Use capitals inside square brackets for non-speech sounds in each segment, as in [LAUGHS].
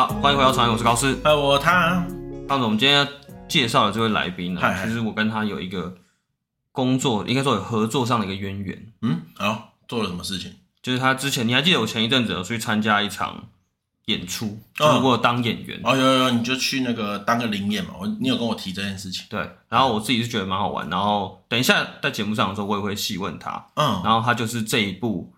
好，欢迎回到传艺，我是高斯。呃，我他。胖总，我们今天介绍的这位来宾呢，其实我跟他有一个工作，应该说有合作上的一个渊源。嗯，好，做了什么事情？就是他之前，你还记得我前一阵子有去参加一场演出，就是我当演员。哦，有有有，你就去那个当个灵演嘛。我，你有跟我提这件事情。对，然后我自己是觉得蛮好玩。然后等一下在节目上的时候，我也会细问他。嗯，然后他就是这一部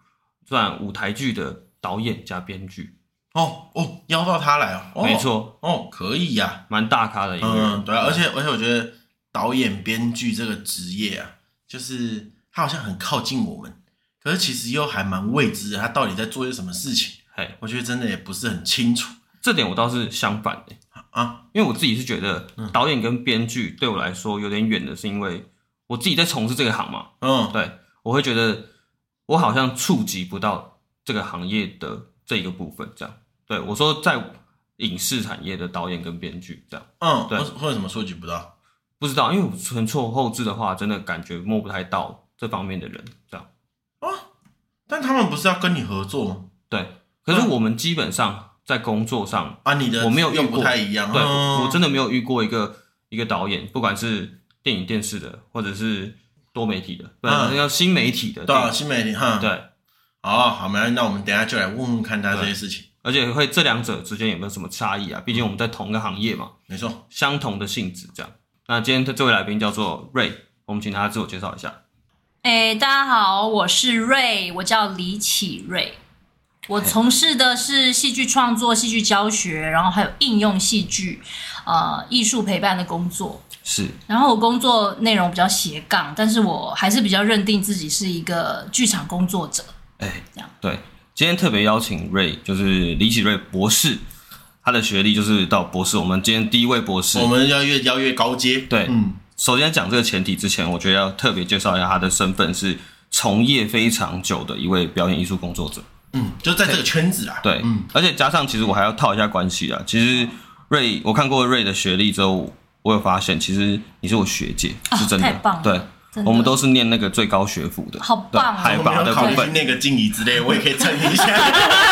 算舞台剧的导演加编剧。哦哦，邀到他来哦，没错，哦，可以呀，蛮大咖的一个人。嗯，对啊，而且而且我觉得导演编剧这个职业啊，就是他好像很靠近我们，可是其实又还蛮未知的，他到底在做些什么事情？嘿，我觉得真的也不是很清楚。这点我倒是相反的啊，因为我自己是觉得导演跟编剧对我来说有点远的，是因为我自己在从事这个行嘛。嗯，对，我会觉得我好像触及不到这个行业的这一个部分，这样。对，我说在影视产业的导演跟编剧这样，嗯，对，会有什么触及不到？不知道，因为纯做后置的话，真的感觉摸不太到这方面的人这样。啊，但他们不是要跟你合作吗？对，可是我们基本上在工作上啊，你的我没有遇过，不太一样。对，我真的没有遇过一个一个导演，不管是电影、电视的，或者是多媒体的，不然要新媒体的，对，新媒体，哈，对。好，好，没关系，那我们等下就来问问看他这些事情。而且会这两者之间有没有什么差异啊？毕竟我们在同一个行业嘛，没错，相同的性质这样。那今天的这位来宾叫做 Ray，我们请他自我介绍一下。哎，大家好，我是 Ray，我叫李启瑞，我从事的是戏剧创作、戏剧教学，然后还有应用戏剧，呃，艺术陪伴的工作。是。然后我工作内容比较斜杠，但是我还是比较认定自己是一个剧场工作者。哎，这样对。今天特别邀请 Ray，就是李启瑞博士，他的学历就是到博士。我们今天第一位博士，我们要越邀越高阶。对，嗯，首先讲这个前提之前，我觉得要特别介绍一下他的身份是从业非常久的一位表演艺术工作者。嗯，就在这个圈子啊。对，嗯，而且加上其实我还要套一下关系啊。其实 Ray，我看过 Ray 的学历之后，我有发现，其实你是我学姐，是真的。太棒了。对。我们都是念那个最高学府的，好棒！海拔的部分，那个静怡之类，我也可以蹭一下。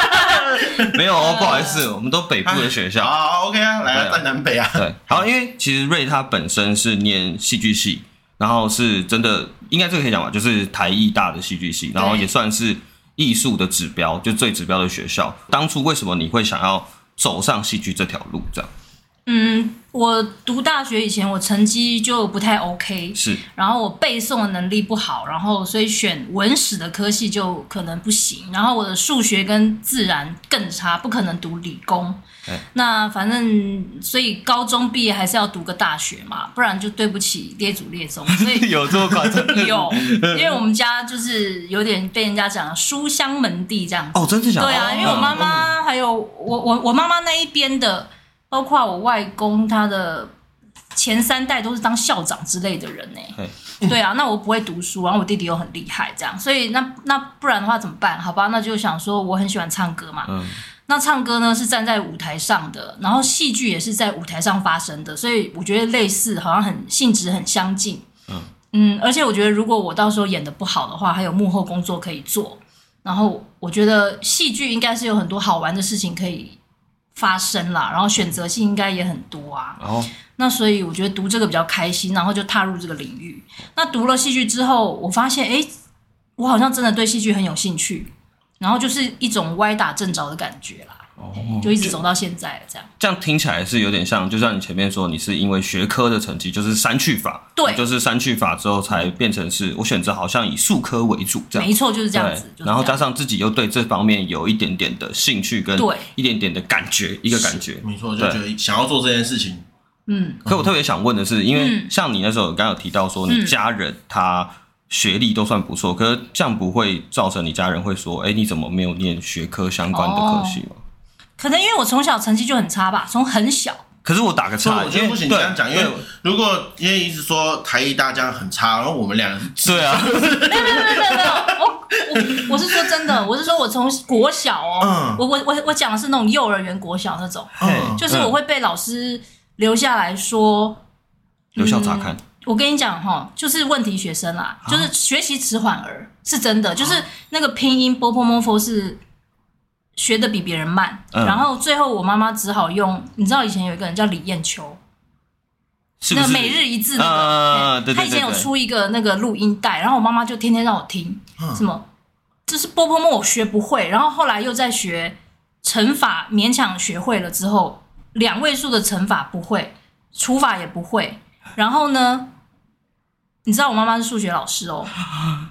[LAUGHS] 没有哦，不好意思，我们都北部的学校。啊，OK 啊，来啊，在南北啊。对，好，因为其实 Ray 他本身是念戏剧系，然后是真的，应该这个可以讲吧，就是台艺大的戏剧系，然后也算是艺术的指标，就最指标的学校。当初为什么你会想要走上戏剧这条路？这样？嗯，我读大学以前，我成绩就不太 OK，是，然后我背诵的能力不好，然后所以选文史的科系就可能不行，然后我的数学跟自然更差，不可能读理工。欸、那反正所以高中毕业还是要读个大学嘛，不然就对不起列祖列宗。[LAUGHS] 所以有这么夸张？有，因为我们家就是有点被人家讲书香门第这样子。哦，真的假的？对啊，因为我妈妈还有我我我妈妈那一边的。包括我外公，他的前三代都是当校长之类的人呢。对啊，那我不会读书，然后我弟弟又很厉害，这样，所以那那不然的话怎么办？好吧，那就想说我很喜欢唱歌嘛。嗯。那唱歌呢是站在舞台上的，然后戏剧也是在舞台上发生的，所以我觉得类似，好像很性质很相近。嗯嗯，而且我觉得如果我到时候演的不好的话，还有幕后工作可以做。然后我觉得戏剧应该是有很多好玩的事情可以。发生了，然后选择性应该也很多啊。哦，那所以我觉得读这个比较开心，然后就踏入这个领域。那读了戏剧之后，我发现，哎，我好像真的对戏剧很有兴趣，然后就是一种歪打正着的感觉啦。哦，就一直走到现在这样。这样听起来是有点像，就像你前面说，你是因为学科的成绩，就是删去法，对，就是删去法之后才变成是我选择好像以数科为主这样。没错，就是这样子。然后加上自己又对这方面有一点点的兴趣跟一点点的感觉，一个感觉。没错，就觉得想要做这件事情。嗯。可我特别想问的是，因为像你那时候刚刚有提到说，你家人他学历都算不错，可是这样不会造成你家人会说，哎，你怎么没有念学科相关的科系吗？可能因为我从小成绩就很差吧从很小。可是我打个叉我觉得不行这样讲因为如果因为一直说台艺大家很差然后我们俩对啊。没有没有没有没有我我我是说真的 [LAUGHS] 我是说我从国小哦我我我我讲的是那种幼儿园国小那种。就是我会被老师留下来说留校察看。我跟你讲哈就是问题学生啦就是学习迟缓儿是真的就是那个拼音 bopomopho 是学的比别人慢，嗯、然后最后我妈妈只好用，你知道以前有一个人叫李艳秋，是是？那个每日一字那个，呃、他以前有出一个那个录音带，然后我妈妈就天天让我听，嗯、什么就是波泼墨我学不会，然后后来又在学乘法，勉强学会了之后，两位数的乘法不会，除法也不会，然后呢，你知道我妈妈是数学老师哦，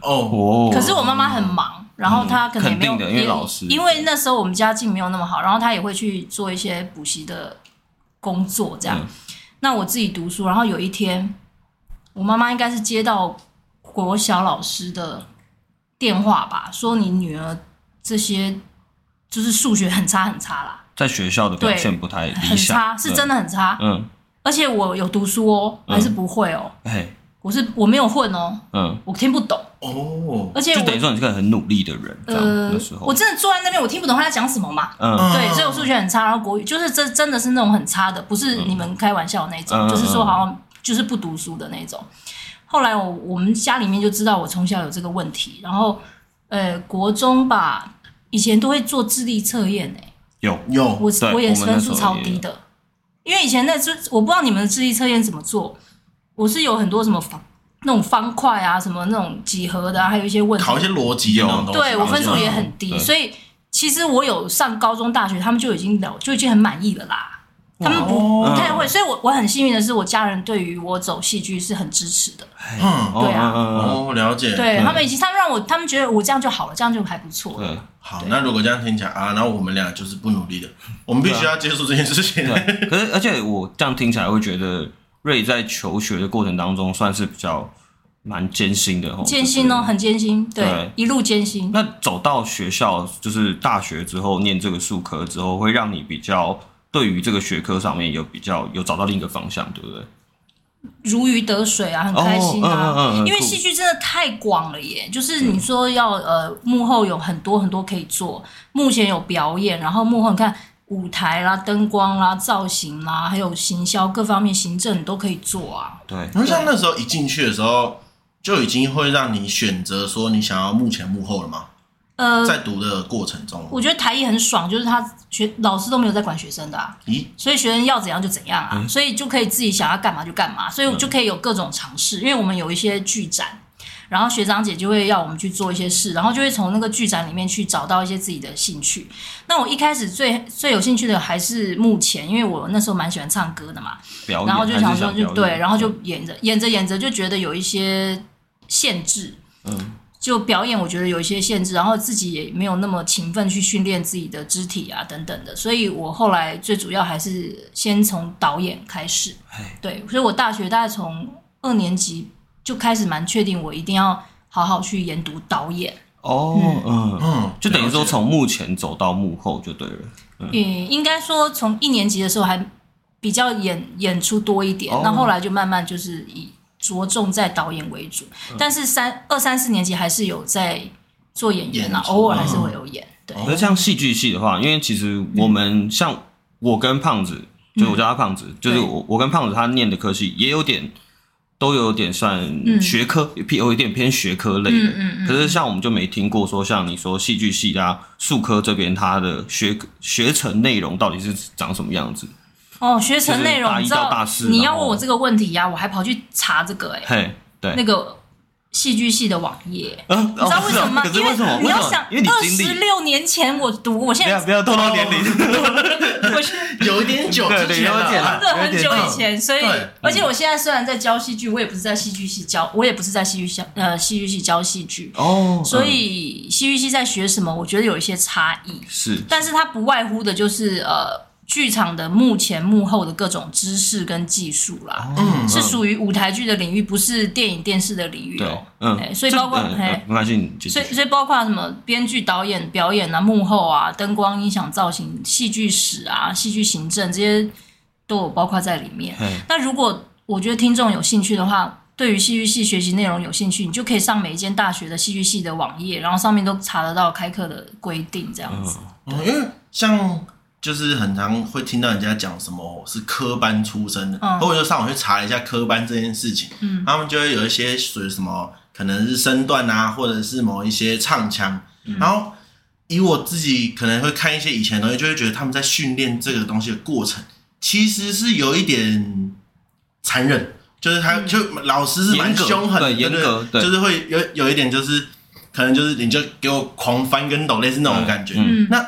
哦，可是我妈妈很忙。然后她可能也没有，因为老师，因为那时候我们家境没有那么好，然后她也会去做一些补习的工作，这样。嗯、那我自己读书，然后有一天，我妈妈应该是接到国小老师的电话吧，说你女儿这些就是数学很差很差啦，在学校的表现不太理想，很差，是真的很差。嗯，而且我有读书哦，还是不会哦。我是我没有混哦，嗯，我听不懂。哦，而且就等于说你是个很努力的人。呃，我真的坐在那边，我听不懂他在讲什么嘛。嗯，对，所以我数学很差，然后国语就是真真的是那种很差的，不是你们开玩笑的那种，嗯、就是说好像就是不读书的那种。后来我我们家里面就知道我从小有这个问题，然后呃，国中吧，以前都会做智力测验诶。有有，我我也分数超低的，因为以前那就我不知道你们的智力测验怎么做，我是有很多什么方。那种方块啊，什么那种几何的啊，还有一些问题，考一些逻辑的那种东西。对，我分数也很低，所以其实我有上高中、大学，他们就已经了，就已经很满意了啦。他们不不太会，所以我我很幸运的是，我家人对于我走戏剧是很支持的。嗯，对啊，哦，了解。对他们已经他们让我，他们觉得我这样就好了，这样就还不错。嗯，好，那如果这样听起来啊，然后我们俩就是不努力的，我们必须要接受这件事情。可是，而且我这样听起来会觉得。瑞在求学的过程当中，算是比较蛮艰辛的，艰辛哦，很艰辛，对，对一路艰辛。那走到学校，就是大学之后念这个术科之后，会让你比较对于这个学科上面有比较有找到另一个方向，对不对？如鱼得水啊，很开心啊，哦嗯嗯嗯、因为戏剧真的太广了耶。就是你说要呃幕后有很多很多可以做，目前有表演，然后幕后你看。舞台啦、灯光啦、造型啦，还有行销各方面行政你都可以做啊。对，那像那时候一进去的时候，就已经会让你选择说你想要幕前幕后了吗？呃，在读的过程中，我觉得台艺很爽，就是他学老师都没有在管学生的啊，咦，所以学生要怎样就怎样啊，嗯、所以就可以自己想要干嘛就干嘛，所以我就可以有各种尝试，因为我们有一些剧展。然后学长姐就会要我们去做一些事，然后就会从那个剧展里面去找到一些自己的兴趣。那我一开始最最有兴趣的还是目前，因为我那时候蛮喜欢唱歌的嘛。然后就想说，就对，然后就演着演着演着就觉得有一些限制。嗯。就表演，我觉得有一些限制，然后自己也没有那么勤奋去训练自己的肢体啊等等的，所以我后来最主要还是先从导演开始。对，所以我大学大概从二年级。就开始蛮确定，我一定要好好去研读导演。哦，嗯。嗯，就等于说从幕前走到幕后就对了。嗯，应该说从一年级的时候还比较演演出多一点，那、哦、后来就慢慢就是以着重在导演为主，嗯、但是三二三四年级还是有在做演员啊，偶尔还是会有演。对，可是像戏剧系的话，因为其实我们像我跟胖子，嗯、就是我叫他胖子，就是我我跟胖子他念的科系也有点。都有点算学科，偏有一点偏学科类的。嗯嗯嗯、可是像我们就没听过说，像你说戏剧系啊、数科这边，它的学学程内容到底是长什么样子？哦，学程内容，你知道，你要问我这个问题呀、啊，我还跑去查这个、欸，哎，嘿，对，那个。戏剧系的网页，你知道为什么吗？因为你要想，二十六年前我读，我现在不要透露年龄，[LAUGHS] 我是 [LAUGHS] 有一点久，真的很久以前，所以而且我现在虽然在教戏剧，我也不是在戏剧系教，我也不是在戏剧系呃戏剧系教戏剧。哦，所以戏剧系在学什么，我觉得有一些差异。是，但是它不外乎的就是呃。剧场的幕前幕后的各种知识跟技术啦，嗯，是属于舞台剧的领域，不是电影电视的领域哦。嗯，所以包括哎，没关系，所以所以包括什么编剧、导演、表演啊、幕后啊、灯光、音响、造型、戏剧史啊、戏剧行政这些都有包括在里面。那如果我觉得听众有兴趣的话，对于戏剧系学习内容有兴趣，你就可以上每一间大学的戏剧系的网页，然后上面都查得到开课的规定这样子。嗯，因为像。就是很常会听到人家讲什么是科班出身的，或者、嗯、就上网去查一下科班这件事情，嗯，他们就会有一些属于什么可能是身段啊，或者是某一些唱腔，嗯、然后以我自己可能会看一些以前的东西，就会觉得他们在训练这个东西的过程，其实是有一点残忍，就是他就老师是蛮凶狠的，严格，对，就是会有有一点就是可能就是你就给我狂翻跟斗，类似那种感觉。嗯，那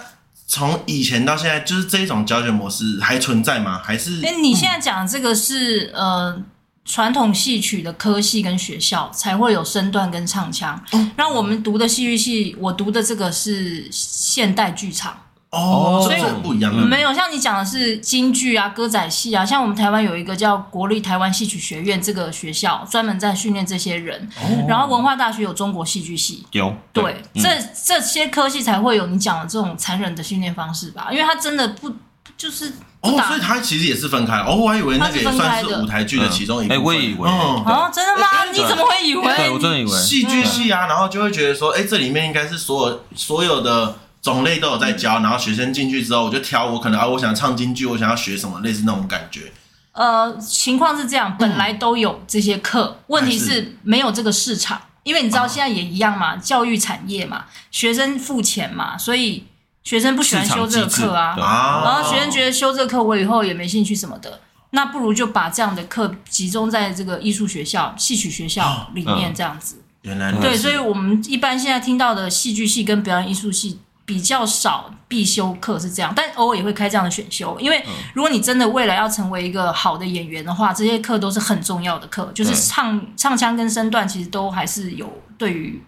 从以前到现在，就是这一种教学模式还存在吗？还是？哎，你现在讲的这个是呃。传统戏曲的科系跟学校才会有身段跟唱腔，让、嗯、我们读的戏剧系，我读的这个是现代剧场哦，所以不一样。没有像你讲的是京剧啊、歌仔戏啊，像我们台湾有一个叫国立台湾戏曲学院这个学校，专门在训练这些人。哦、然后文化大学有中国戏剧系，有对，这这些科系才会有你讲的这种残忍的训练方式吧？因为他真的不就是。哦，所以它其实也是分开。哦，我还以为那个也算是舞台剧的其中一部分。哎，我也以为。哦，真的吗？你怎么会以为？对，我真的以为。戏剧系啊，然后就会觉得说，哎，这里面应该是所有所有的种类都有在教，然后学生进去之后，我就挑我可能啊，我想唱京剧，我想要学什么，类似那种感觉。呃，情况是这样，本来都有这些课，问题是没有这个市场，因为你知道现在也一样嘛，教育产业嘛，学生付钱嘛，所以。学生不喜欢修这个课啊，然后学生觉得修这个课我以后也没兴趣什么的，那不如就把这样的课集中在这个艺术学校、戏曲学校里面这样子。原来对，所以我们一般现在听到的戏剧系跟表演艺术系比较少必修课是这样，但偶尔也会开这样的选修，因为如果你真的未来要成为一个好的演员的话，这些课都是很重要的课，就是唱唱腔跟身段其实都还是有对于。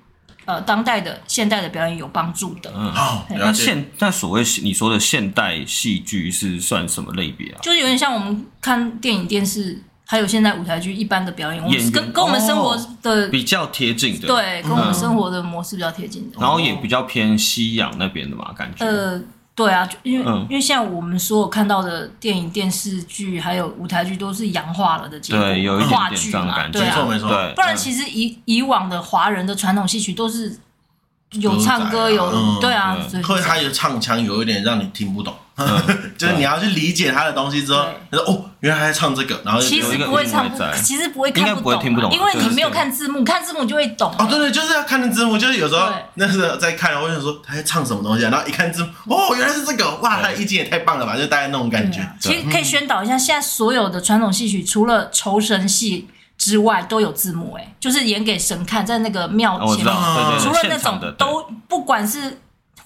呃，当代的现代的表演有帮助的。嗯，好。那现那所谓你说的现代戏剧是算什么类别啊？就是有点像我们看电影、电视，还有现在舞台剧一般的表演，演跟跟我们生活的比较贴近的，对，跟我们生活的模式比较贴近的。然后也比较偏西洋那边的嘛，感觉。呃。对啊，因为、嗯、因为现在我们所有看到的电影、电视剧还有舞台剧都是洋化了的结果，对，有一点点这样的感觉，没错没错。不然其实以以往的华人的传统戏曲都是。有唱歌，有对啊，所以他的唱腔有一点让你听不懂，[LAUGHS] 就是你要去理解他的东西之后，他说哦，原来他在唱这个，然后其实不会唱，其实不会看不懂，因为你没有看字幕，看字幕就会懂。哦，对对，就是要看的字幕，就是有时候那时候在看，我就想说他在唱什么东西，然后一看字幕，哦，原来是这个，哇，他的意境也太棒了吧，就大概那种感觉。其实可以宣导一下，现在所有的传统戏曲，除了酬神戏。之外都有字幕，哎，就是演给神看，在那个庙前面，除了那种都不管是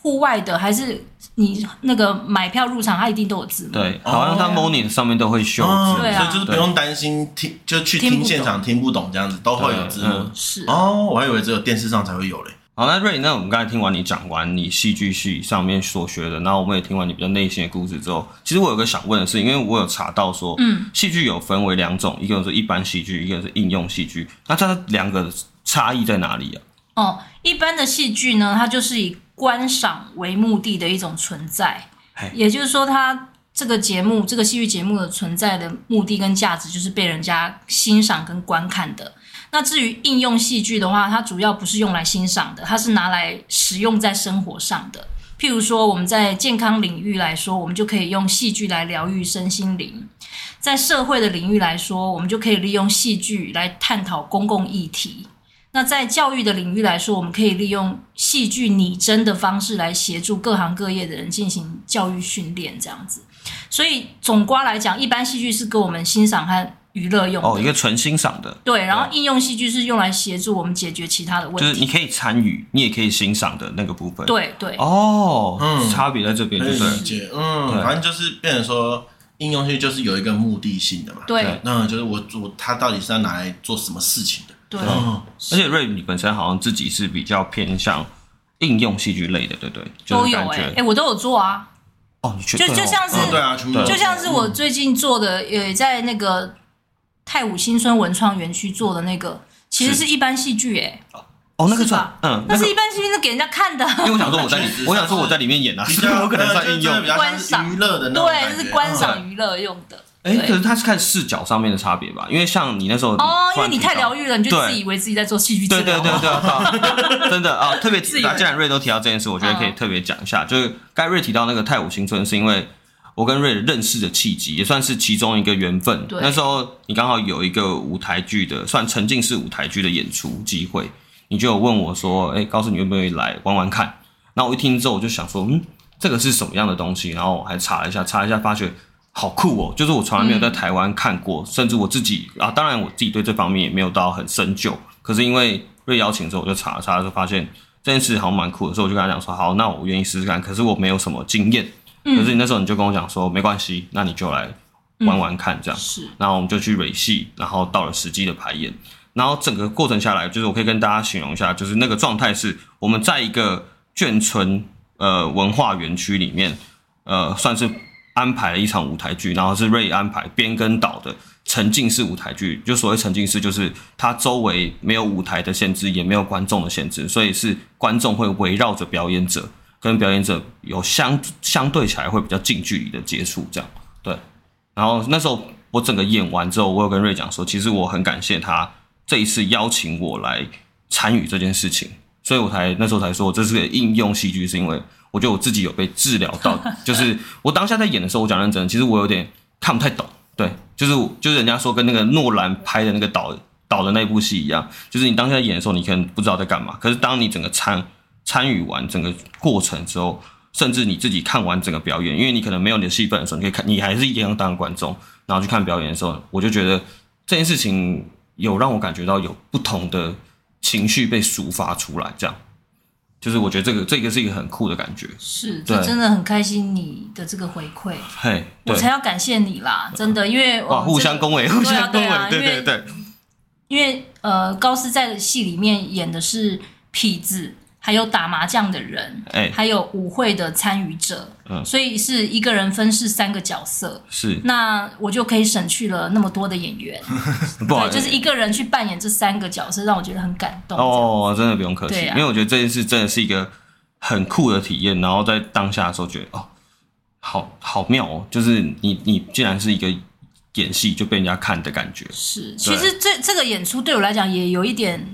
户外的还是你那个买票入场，它一定都有字幕。对，好像它 Morning 上面都会秀字，所以，就是不用担心听，就去听现场听不懂这样子，都会有字幕。是哦，我还以为只有电视上才会有嘞。好，那瑞，那我们刚才听完你讲完你戏剧系上面所学的，然后我们也听完你比较内心的故事之后，其实我有个想问的是，因为我有查到说，嗯，戏剧有分为两种，一个是一般戏剧，一个是应用戏剧，那这两个差异在哪里啊？哦，一般的戏剧呢，它就是以观赏为目的的一种存在，也就是说，它这个节目，这个戏剧节目的存在的目的跟价值，就是被人家欣赏跟观看的。那至于应用戏剧的话，它主要不是用来欣赏的，它是拿来使用在生活上的。譬如说，我们在健康领域来说，我们就可以用戏剧来疗愈身心灵；在社会的领域来说，我们就可以利用戏剧来探讨公共议题。那在教育的领域来说，我们可以利用戏剧拟真的方式来协助各行各业的人进行教育训练，这样子。所以总括来讲，一般戏剧是给我们欣赏和娱乐用哦，一个纯欣赏的。对，然后应用戏剧是用来协助我们解决其他的问题，就是你可以参与，你也可以欣赏的那个部分。对对。哦，嗯，差别在这边，就是理解，嗯，反正就是变成说应用戏剧就是有一个目的性的嘛。对，那就是我我他到底是要拿来做什么事情的？对。而且瑞你本身好像自己是比较偏向应用戏剧类的，对不对？都有哎，哎，我都有做啊。哦，你就就像是对啊，就像是我最近做的，也在那个。泰武新村文创园区做的那个，其实是一般戏剧哎，哦，那个是吧？嗯，那是一般戏剧，是给人家看的。因为我想说我在里，[LAUGHS] 我想说我在里面演啊，是有 [LAUGHS] 可能算应用观赏娱乐的，对，就是观赏娱乐用的。哎，可是他是看视角上面的差别吧？因为像你那时候哦，因为你太疗愈了，你就自以为自己在做戏剧。对对对对，[LAUGHS] 真的啊，特别既然瑞都提到这件事，我觉得可以特别讲一下，就是刚才瑞提到那个泰武新村，是因为。我跟瑞认识的契机，也算是其中一个缘分。那时候你刚好有一个舞台剧的，算沉浸式舞台剧的演出机会，你就有问我说：“哎，告诉你愿不愿意来玩玩看？”然后我一听之后，我就想说，嗯，这个是什么样的东西？然后我还查了一下，查了一下，发觉好酷哦！就是我从来没有在台湾看过，嗯、甚至我自己啊，当然我自己对这方面也没有到很深究。可是因为被邀请之后，我就查了查，就发现这件事好像蛮酷的，所以我就跟他讲说，好，那我愿意试试看。可是我没有什么经验。可是你那时候你就跟我讲说，没关系，那你就来玩玩看这样。是。然后我们就去蕊戏，然后到了实际的排演。然后整个过程下来，就是我可以跟大家形容一下，就是那个状态是我们在一个眷村呃文化园区里面，呃算是安排了一场舞台剧，然后是瑞安排编跟导的沉浸式舞台剧。就所谓沉浸式，就是它周围没有舞台的限制，也没有观众的限制，所以是观众会围绕着表演者，跟表演者有相相对起来会比较近距离的接触，这样对。然后那时候我整个演完之后，我有跟瑞讲说，其实我很感谢他。这一次邀请我来参与这件事情，所以我才那时候才说这是个应用戏剧，是因为我觉得我自己有被治疗到。[LAUGHS] 就是我当下在演的时候，我讲认真，其实我有点看不太懂。对，就是就是人家说跟那个诺兰拍的那个导导的那部戏一样，就是你当下在演的时候，你可能不知道在干嘛。可是当你整个参参与完整个过程之后，甚至你自己看完整个表演，因为你可能没有你的戏份的时候，你可以看，你还是一样当观众，然后去看表演的时候，我就觉得这件事情。有让我感觉到有不同的情绪被抒发出来，这样，就是我觉得这个这个是一个很酷的感觉。是，这真的很开心你的这个回馈，嘿，我才要感谢你啦，真的，因为哇，互相恭维，互相恭维，对对对，因为呃，高斯在戏里面演的是痞子。还有打麻将的人，还有舞会的参与者，嗯，所以是一个人分饰三个角色，是，那我就可以省去了那么多的演员，[LAUGHS] 不好意思，就是一个人去扮演这三个角色，让我觉得很感动。哦，真的不用客气，啊、因为我觉得这件事真的是一个很酷的体验，然后在当下的时候觉得哦，好好妙哦，就是你你既然是一个演戏就被人家看的感觉，是，其实这这个演出对我来讲也有一点。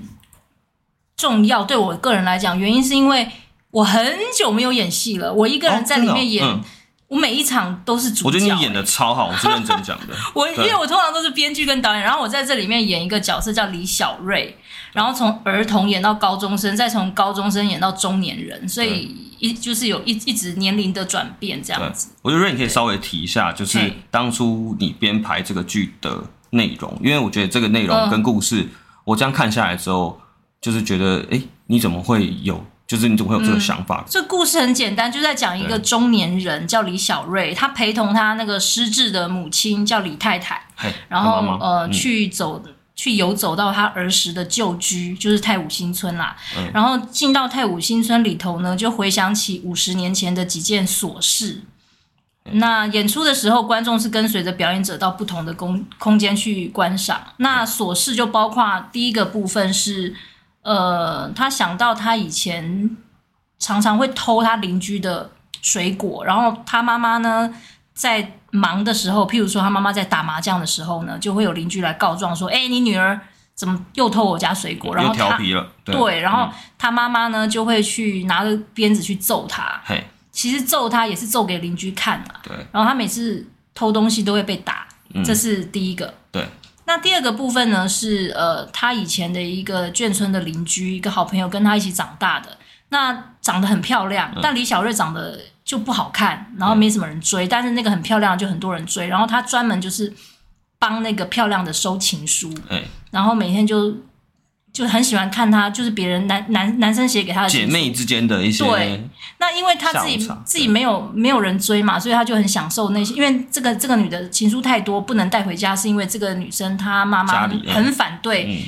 重要对我个人来讲，原因是因为我很久没有演戏了。我一个人在里面演，我每一场都是主角。我觉得你演的超好，我是认真讲的。[LAUGHS] 我因为我通常都是编剧跟导演，然后我在这里面演一个角色叫李小瑞，然后从儿童演到高中生，再从高中生演到中年人，所以一就是有一一直年龄的转变这样子。我觉得瑞你可以稍微提一下，就是当初你编排这个剧的内容，因为我觉得这个内容跟故事，嗯、我这样看下来之后。就是觉得，哎，你怎么会有？就是你怎么会有这个想法？嗯、这故事很简单，就在讲一个中年人叫李小瑞，他陪同他那个失智的母亲叫李太太，然后妈妈呃、嗯、去走去游走到他儿时的旧居，就是太武新村啦。嗯、然后进到太武新村里头呢，就回想起五十年前的几件琐事。嗯、那演出的时候，观众是跟随着表演者到不同的空空间去观赏。那琐事就包括第一个部分是。呃，他想到他以前常常会偷他邻居的水果，然后他妈妈呢在忙的时候，譬如说他妈妈在打麻将的时候呢，就会有邻居来告状说：“哎，你女儿怎么又偷我家水果？”然后调皮了，对，对，然后他妈妈呢就会去拿着鞭子去揍他。嘿，其实揍他也是揍给邻居看嘛。对，然后他每次偷东西都会被打，嗯，这是第一个。对。那第二个部分呢，是呃，他以前的一个眷村的邻居，一个好朋友跟他一起长大的。那长得很漂亮，嗯、但李小瑞长得就不好看，然后没什么人追。嗯、但是那个很漂亮，就很多人追。然后他专门就是帮那个漂亮的收情书，嗯、然后每天就。就很喜欢看他，就是别人男男男生写给他的姐妹之间的一些。对，那因为他自己自己没有没有人追嘛，所以他就很享受那些。因为这个这个女的情书太多，不能带回家，是因为这个女生她妈妈很反对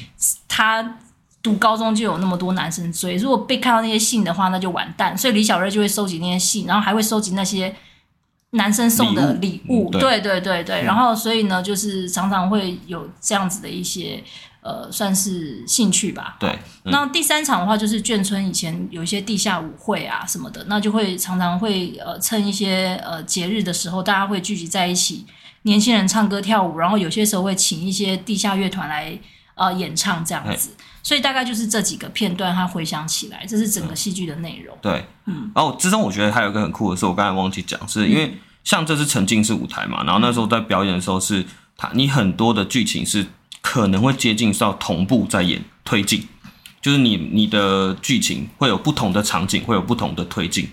她读高中就有那么多男生追。如果被看到那些信的话，那就完蛋。所以李小瑞就会收集那些信，然后还会收集那些男生送的礼物。对对对对，然后所以呢，就是常常会有这样子的一些。呃，算是兴趣吧。对，嗯、那第三场的话，就是眷村以前有一些地下舞会啊什么的，那就会常常会呃趁一些呃节日的时候，大家会聚集在一起，年轻人唱歌跳舞，然后有些时候会请一些地下乐团来呃演唱这样子。所以大概就是这几个片段，他回想起来，这是整个戏剧的内容。对，嗯。然后之中我觉得还有一个很酷的是，我刚才忘记讲，是因为像这是沉浸式舞台嘛，然后那时候在表演的时候是他，你很多的剧情是。可能会接近到同步在演推进，就是你你的剧情会有不同的场景，会有不同的推进。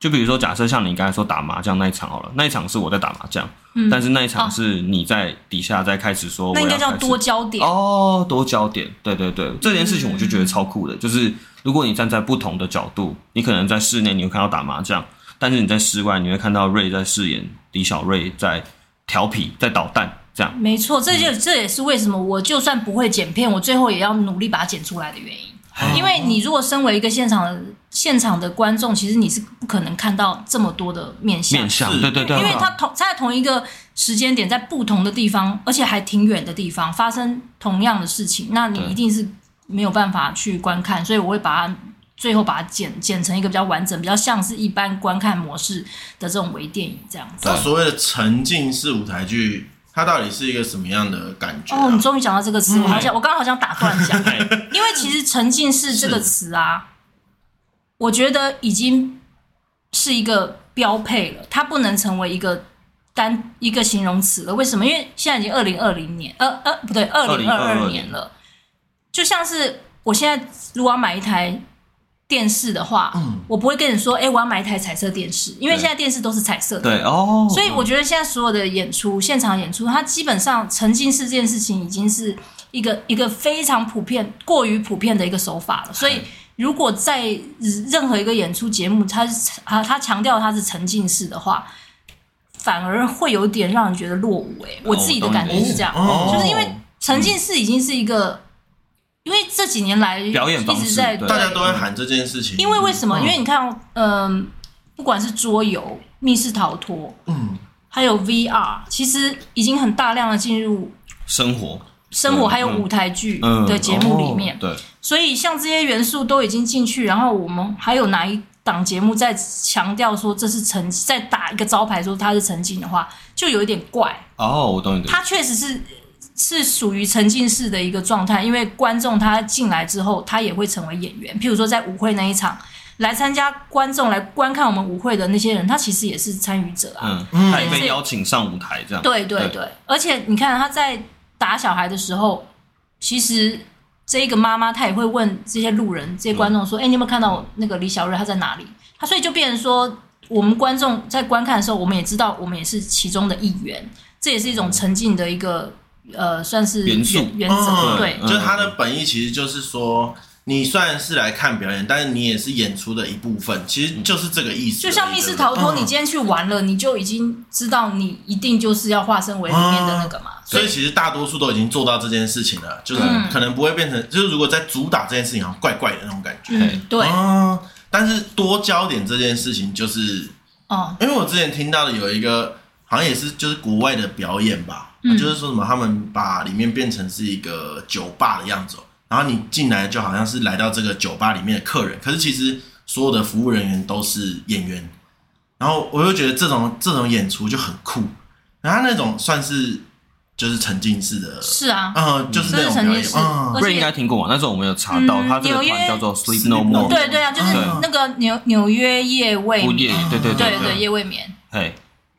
就比如说，假设像你刚才说打麻将那一场好了，那一场是我在打麻将，嗯，但是那一场是你在底下在开始说，那应该叫多焦点。哦，多焦点，对对对，这件事情我就觉得超酷的，就是如果你站在不同的角度，你可能在室内你会看到打麻将，但是你在室外你会看到瑞在饰演李小瑞在调皮在捣蛋，这样没错，这就这也是为什么我就算不会剪片，我最后也要努力把它剪出来的原因。因为你如果身为一个现场的现场的观众，其实你是不可能看到这么多的面相。面相，对对对。因为他同在同一个时间点，在不同的地方，而且还挺远的地方发生同样的事情，那你一定是没有办法去观看。所以我会把它最后把它剪剪成一个比较完整，比较像是一般观看模式的这种微电影这样子。那所谓的沉浸式舞台剧。它到底是一个什么样的感觉、啊？哦，你终于讲到这个词，我好像、嗯、我刚刚好像打断讲，[LAUGHS] 因为其实沉浸式这个词啊，我觉得已经是一个标配了，它不能成为一个单一个形容词了。为什么？因为现在已经二零二零年，呃呃，不对，二零二二年了，就像是我现在如果要买一台。电视的话，嗯，我不会跟你说，哎、欸，我要买一台彩色电视，因为现在电视都是彩色的，对哦。所以我觉得现在所有的演出，现场演出，它基本上沉浸式这件事情已经是一个一个非常普遍、过于普遍的一个手法了。所以，如果在任何一个演出节目，它是啊，它强调它是沉浸式的话，反而会有点让人觉得落伍。哎，我自己的感觉是这样，哦、就是因为沉浸式已经是一个。因为这几年来表演一直在大家都在喊这件事情。因为为什么？因为你看，嗯、呃，不管是桌游、密室逃脱，嗯，还有 VR，其实已经很大量的进入生活、生活还有舞台剧的节目里面。对，所以像这些元素都已经进去，然后我们还有哪一档节目在强调说这是沉，在打一个招牌说它是沉浸的话，就有一点怪。哦，我懂你。它确实是。是属于沉浸式的一个状态，因为观众他进来之后，他也会成为演员。譬如说，在舞会那一场来参加观众来观看我们舞会的那些人，他其实也是参与者啊，嗯，他也被邀请上舞台这样。对对对，对，而且你看他在打小孩的时候，其实这一个妈妈她也会问这些路人、这些观众说：“哎、嗯，你有没有看到那个李小瑞？他在哪里？”他所以就变成说，我们观众在观看的时候，我们也知道，我们也是其中的一员，这也是一种沉浸的一个。呃，算是原元素原则、嗯、对，就是它的本意其实就是说，你虽然是来看表演，但是你也是演出的一部分，其实就是这个意思。就像密室逃脱，你今天去玩了，你就已经知道你一定就是要化身为里面的那个嘛。嗯、所以其实大多数都已经做到这件事情了，就是可能不会变成，就是如果在主打这件事情，好像怪怪的那种感觉。嗯、对、嗯。但是多焦点这件事情，就是哦，因为我之前听到的有一个，好像也是就是国外的表演吧。就是说什么，他们把里面变成是一个酒吧的样子，然后你进来就好像是来到这个酒吧里面的客人，可是其实所有的服务人员都是演员，然后我就觉得这种这种演出就很酷，然后那种算是就是沉浸式的，是啊，嗯，就是那种表演，嗯，瑞应该听过嘛？那时候我们有查到，它这个团叫做 Sleep No More，对对啊，就是那个纽纽约夜未眠，对对对对夜未眠，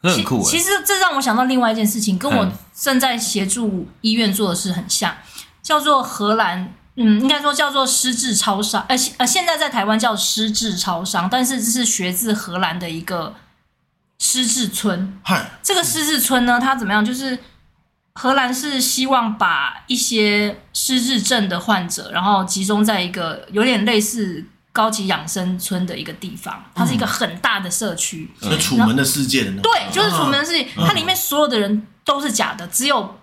嘿。很酷其，其实这让我想到另外一件事情，跟我正在协助医院做的事很像，叫做荷兰，嗯，应该说叫做失智超商，呃呃，现在在台湾叫失智超商，但是这是学自荷兰的一个失智村。嗨，这个失智村呢，它怎么样？就是荷兰是希望把一些失智症的患者，然后集中在一个有点类似。高级养生村的一个地方，它是一个很大的社区，是、嗯、楚门的世界的那。对，就是楚门的世界，它里面所有的人都是假的，只有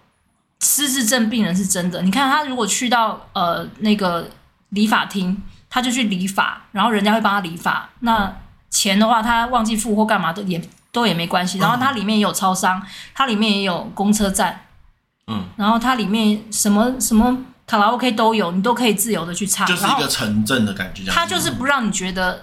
失智症病人是真的。你看他如果去到呃那个理发厅，他就去理发，然后人家会帮他理发。那钱的话，他忘记付或干嘛都也都也没关系。然后它里面也有超商，它里面也有公车站，嗯，然后它里面什么什么。卡拉 OK 都有，你都可以自由的去唱，就是一个城镇的感觉。他就是不让你觉得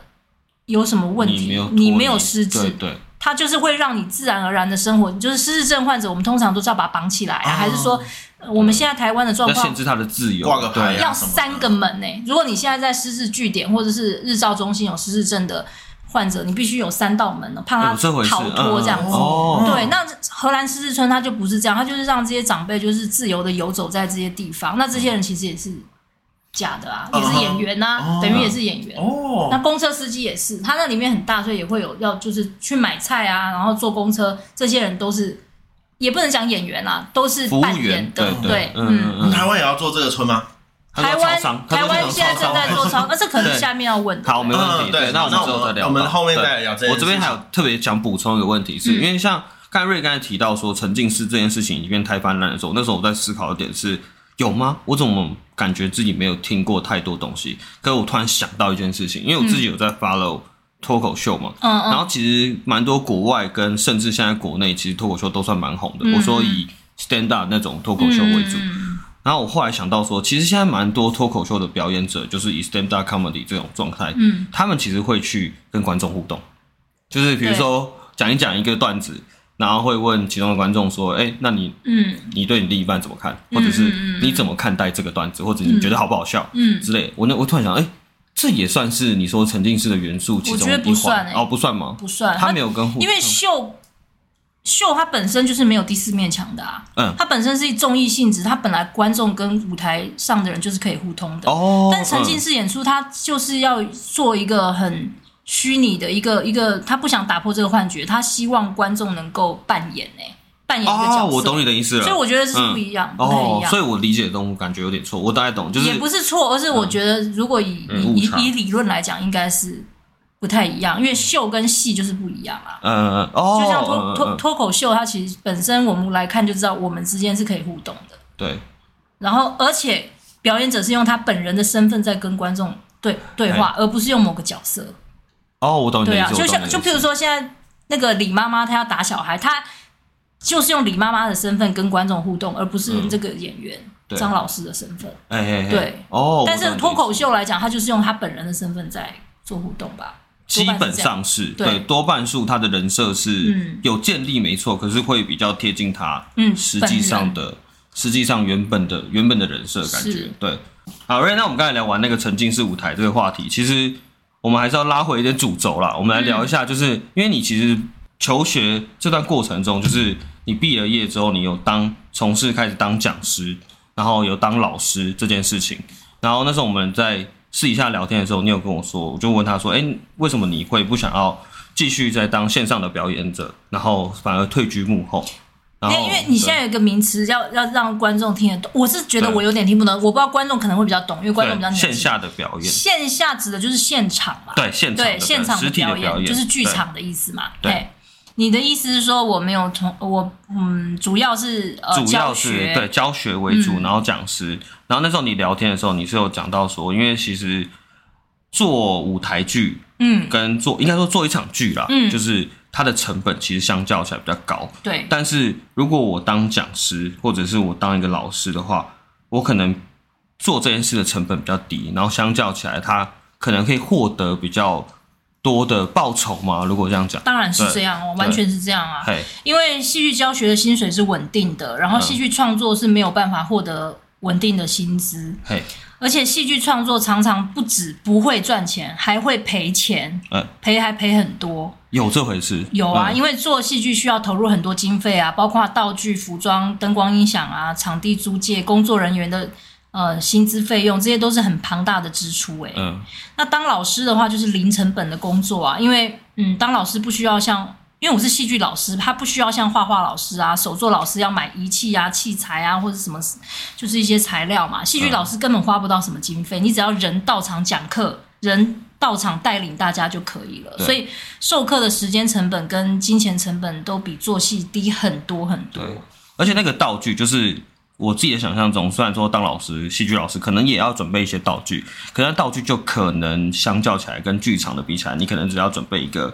有什么问题，你没，你没有失智，对，对，他就是会让你自然而然的生活。就是失智症患者，我们通常都是要把他绑起来啊，还是说我们现在台湾的状况限制他的自由，挂个牌要三个门呢？如果你现在在失智据点或者是日照中心有失智症的。患者，你必须有三道门呢，怕他逃脱这样子。对，那荷兰狮子村它就不是这样，它就是让这些长辈就是自由的游走在这些地方。那这些人其实也是假的啊，也是演员呐、啊，uh. 等于也是演员。哦、uh，huh. 那公车司机也是，他那里面很大，所以也会有要就是去买菜啊，然后坐公车，这些人都是也不能讲演员啊，都是扮演的。对，对嗯嗯。台湾也要做这个村吗？台湾台湾现在正在做超，[LAUGHS] 那这可能下面要问。好，没问题。对，那我们之后再聊。我们后面再聊。我这边还有特别想补充一个问题，是因为像盖瑞刚才提到说沉浸式这件事情已经太泛滥的时候，那时候我在思考的点是。有吗？我怎么感觉自己没有听过太多东西？可是我突然想到一件事情，因为我自己有在 follow 脱口秀嘛，嗯嗯，然后其实蛮多国外跟甚至现在国内，其实脱口秀都算蛮红的。嗯、我说以 stand up 那种脱口秀为主，嗯、然后我后来想到说，其实现在蛮多脱口秀的表演者，就是以 stand up comedy 这种状态，嗯，他们其实会去跟观众互动，就是比如说讲一讲一个段子。然后会问其中的观众说：“哎，那你，嗯，你对你另一半怎么看？或者是你怎么看待这个段子？或者你觉得好不好笑？嗯，之类。”我那我突然想，哎，这也算是你说沉浸式的元素其中一环？哦，不算吗？不算，他没有跟互动，因为秀秀它本身就是没有第四面墙的啊。嗯，它本身是综艺性质，它本来观众跟舞台上的人就是可以互通的。哦，但沉浸式演出它就是要做一个很。虚拟的一个一个，他不想打破这个幻觉，他希望观众能够扮演哎，扮演一个角色。哦，我懂你的意思了。所以我觉得是不一样，不太一样。所以我理解的东西感觉有点错，我大概懂，就是也不是错，而是我觉得如果以以以理论来讲，应该是不太一样，因为秀跟戏就是不一样啊。嗯嗯哦，就像脱脱脱口秀，它其实本身我们来看就知道，我们之间是可以互动的。对。然后，而且表演者是用他本人的身份在跟观众对对话，而不是用某个角色。哦，我懂你的意思。对啊，就像就譬如说，现在那个李妈妈她要打小孩，她就是用李妈妈的身份跟观众互动，而不是这个演员张老师的身份。哎哎，对哦。但是脱口秀来讲，他就是用他本人的身份在做互动吧？基本上是对，多半数他的人设是有建立没错，可是会比较贴近他嗯实际上的实际上原本的原本的人设感觉。对，好，Ray，那我们刚才聊完那个沉浸式舞台这个话题，其实。我们还是要拉回一点主轴啦。我们来聊一下，就是因为你其实求学这段过程中，就是你毕了业之后，你有当从事开始当讲师，然后有当老师这件事情。然后那时候我们在私底下聊天的时候，你有跟我说，我就问他说：“哎，为什么你会不想要继续在当线上的表演者，然后反而退居幕后？”因为因为你现在有一个名词要要让观众听得懂，我是觉得我有点听不懂，我不知道观众可能会比较懂，因为观众比较年轻。线下的表演，线下指的就是现场嘛？对，现场对现场的表演就是剧场的意思嘛？对，你的意思是说我没有从我嗯，主要是主要是对教学为主，然后讲师，然后那时候你聊天的时候，你是有讲到说，因为其实做舞台剧，嗯，跟做应该说做一场剧啦，嗯，就是。它的成本其实相较起来比较高，对。但是如果我当讲师或者是我当一个老师的话，我可能做这件事的成本比较低，然后相较起来，它可能可以获得比较多的报酬嘛？如果这样讲，当然是这样哦，完全是这样啊。对因为戏剧教学的薪水是稳定的，然后戏剧创作是没有办法获得稳定的薪资。嘿而且戏剧创作常常不止不会赚钱，还会赔钱，赔、嗯、还赔很多。有这回事？有啊，嗯、因为做戏剧需要投入很多经费啊，包括道具、服装、灯光、音响啊，场地租借、工作人员的呃薪资费用，这些都是很庞大的支出诶、那当老师的话就是零成本的工作啊，因为嗯，当老师不需要像。因为我是戏剧老师，他不需要像画画老师啊、手作老师要买仪器啊、器材啊或者什么，就是一些材料嘛。戏剧老师根本花不到什么经费，你只要人到场讲课，人到场带领大家就可以了。所以授课的时间成本跟金钱成本都比做戏低很多很多。对，而且那个道具，就是我自己的想象中，虽然说当老师、戏剧老师可能也要准备一些道具，可是道具就可能相较起来跟剧场的比起来，你可能只要准备一个。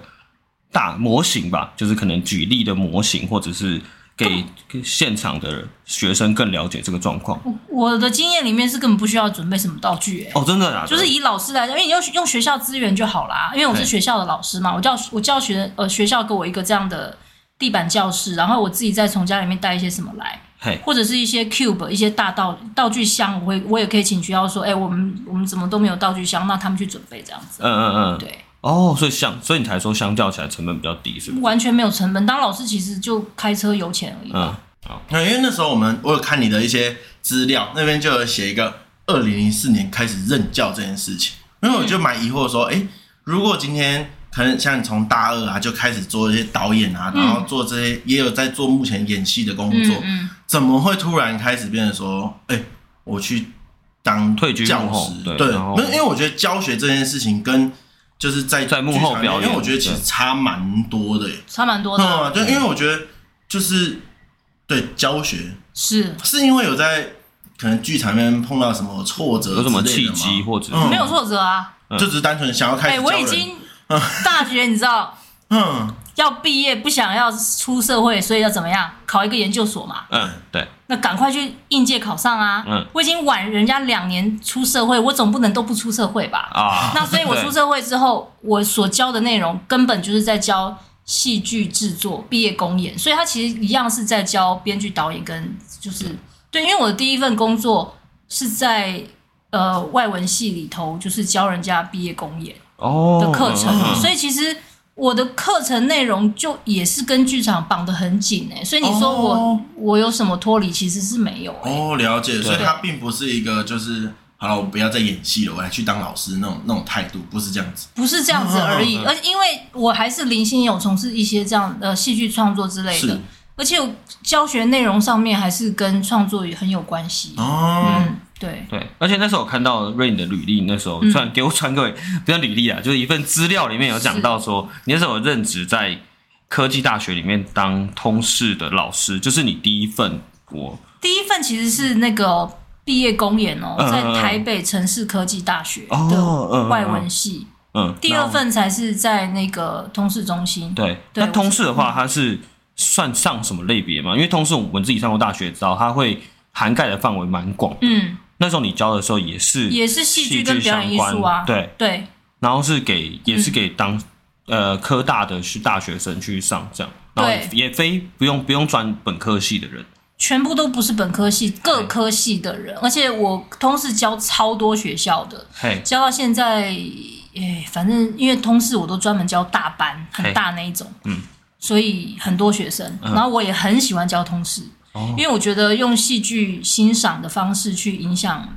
大模型吧，就是可能举例的模型，或者是给现场的学生更了解这个状况。我的经验里面是根本不需要准备什么道具、欸，哦，真的啊，就是以老师来讲，因为你用用学校资源就好啦。因为我是学校的老师嘛，我教我教学呃学校给我一个这样的地板教室，然后我自己再从家里面带一些什么来，嘿或者是一些 cube 一些大道道具箱，我会我也可以请学校说，哎、欸，我们我们怎么都没有道具箱，那他们去准备这样子。嗯嗯嗯，对。哦，所以相，所以你才说相较起来成本比较低，是不是？完全没有成本，当老师其实就开车油钱而已。嗯，好。那因为那时候我们我有看你的一些资料，那边就有写一个二零零四年开始任教这件事情，因为我就蛮疑惑说，哎、欸，如果今天可能像你从大二啊就开始做一些导演啊，然后做这些也有在做目前演戏的工作，怎么会突然开始变得说，哎、欸，我去当退居教师？对，因为我觉得教学这件事情跟就是在在幕后表演，因为我觉得其实差蛮多的耶，差蛮多的、嗯。对，因为我觉得就是对教学是是因为有在。可能剧场里面碰到什么挫折，有什么契机或者、嗯、没有挫折啊，就只是单纯想要开始。哎，我已经大学，你知道，嗯，要毕业不想要出社会，所以要怎么样？考一个研究所嘛。嗯，对。那赶快去应届考上啊。嗯。我已经晚人家两年出社会，我总不能都不出社会吧？啊。那所以我出社会之后，我所教的内容根本就是在教戏剧制作、毕业公演，所以他其实一样是在教编剧、导演跟就是。对，因为我的第一份工作是在呃外文系里头，就是教人家毕业公演哦的课程，oh, 所以其实我的课程内容就也是跟剧场绑得很紧哎，所以你说我、oh. 我有什么脱离，其实是没有哦，oh, 了解，所以它并不是一个就是好了，我不要再演戏了，我来去当老师那种那种态度，不是这样子，不是这样子而已，而因为我还是零星有从事一些这样的戏剧创作之类的。而且教学内容上面还是跟创作也很有关系哦。嗯，对对。而且那时候我看到 Rain 的履历，那时候传给我传给不叫履历啊，[LAUGHS] 就是一份资料里面有讲到说，你那时候有任职在科技大学里面当通识的老师，就是你第一份。我第一份其实是那个毕业公演哦，在台北城市科技大学的外文系。嗯。第二份才是在那个通识中心。对。那通识的话，它是。算上什么类别嘛？因为通识我们自己上过大学，知道它会涵盖的范围蛮广。嗯，那时候你教的时候也是也是戏剧跟表演艺术啊，对。对。然后是给也是给当、嗯、呃科大的是大学生去上这样，然后也非不用不用转本科系的人，全部都不是本科系，各科系的人。而且我通识教超多学校的，教到现在，哎，反正因为通识我都专门教大班，很大那一种，嗯。所以很多学生，然后我也很喜欢教通识，嗯，因为我觉得用戏剧欣赏的方式去影响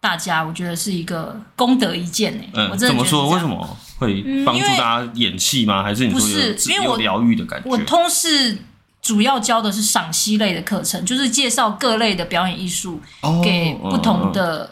大家，我觉得是一个功德一件呢。嗯，我真的觉得怎么说？为什么会帮助大家演戏吗？还是你不是因为我疗愈的感觉？我通是主要教的是赏析类的课程，就是介绍各类的表演艺术给不同的，哦，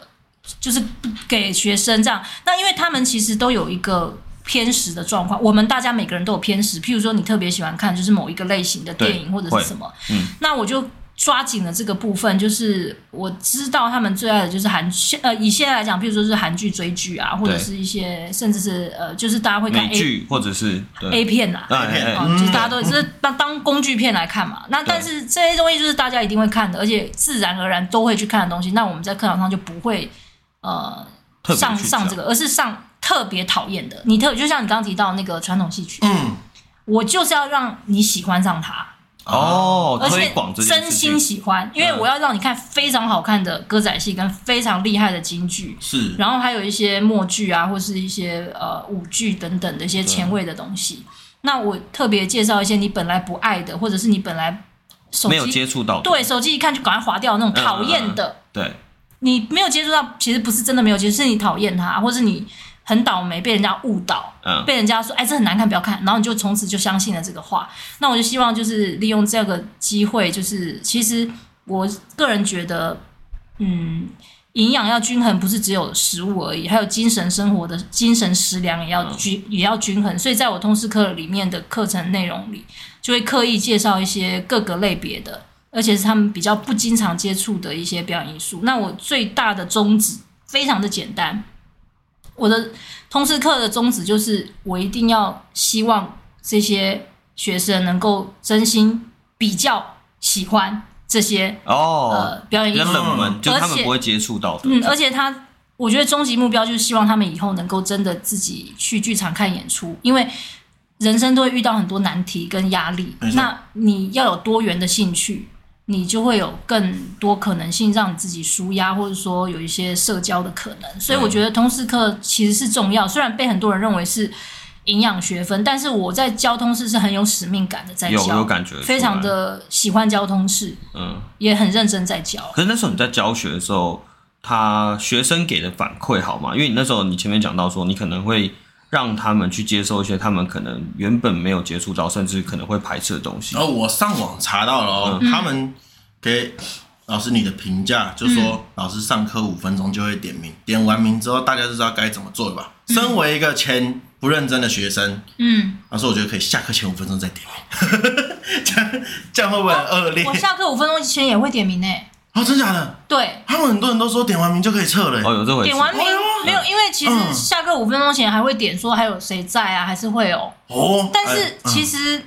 就是给学生这样。那因为他们其实都有一个。偏食的状况，我们大家每个人都有偏食。譬如说，你特别喜欢看就是某一个类型的电影或者是什么，嗯，那我就抓紧了这个部分。就是我知道他们最爱的就是韩剧，呃，以现在来讲，譬如说是韩剧追剧啊，或者是一些甚至是呃，就是大家会看 A 剧或者是 A 片啊，A 片，嗯，就是大家都就是当当工具片来看嘛。那但是这些东西就是大家一定会看的，而且自然而然都会去看的东西。那我们在课堂上就不会呃上上这个，而是上。特别讨厌的，你特就像你刚刚提到那个传统戏曲，嗯，我就是要让你喜欢上它。哦，而且真心喜欢，因为我要让你看非常好看的歌仔戏跟非常厉害的京剧，是，然后还有一些默剧啊，或是一些呃舞剧等等的一些前卫的东西。那我特别介绍一些你本来不爱的，或者是你本来手机没有接触到，对，手机一看就赶快划掉那种讨厌的，对，你没有接触到，其实不是真的没有接触，是你讨厌它，或是你。很倒霉，被人家误导，嗯，被人家说，哎，这很难看，不要看，然后你就从此就相信了这个话。那我就希望就是利用这个机会，就是其实我个人觉得，嗯，营养要均衡，不是只有食物而已，还有精神生活的精神食粮也要均、嗯、也要均衡。所以在我通识课里面的课程内容里，就会刻意介绍一些各个类别的，而且是他们比较不经常接触的一些表演艺术。那我最大的宗旨非常的简单。我的通识课的宗旨就是，我一定要希望这些学生能够真心比较喜欢这些哦呃表演艺术，冷门就他们不会接触到的。嗯，而且他，我觉得终极目标就是希望他们以后能够真的自己去剧场看演出，因为人生都会遇到很多难题跟压力，那你要有多元的兴趣。你就会有更多可能性让你自己舒压，或者说有一些社交的可能。所以我觉得通识课其实是重要，虽然被很多人认为是营养学分，但是我在交通识是很有使命感的，在教，有有感觉，非常的喜欢交通识，嗯，也很认真在教。可是那时候你在教学的时候，他学生给的反馈好吗？因为你那时候你前面讲到说，你可能会让他们去接受一些他们可能原本没有接触到，甚至可能会排斥的东西。然后我上网查到了哦，嗯、他们给老师你的评价，就说老师上课五分钟就会点名，点完名之后大家就知道该怎么做了吧？身为一个前不认真的学生，嗯，老师我觉得可以下课前五分钟再点名，[LAUGHS] 这样这样会不会很恶劣？我下课五分钟前也会点名呢。哦，真假的？对，他们很多人都说点完名就可以撤了。哦，有这回事。点完名没有，因为其实下课五分钟前还会点说还有谁在啊，还是会有。哦。但是其实，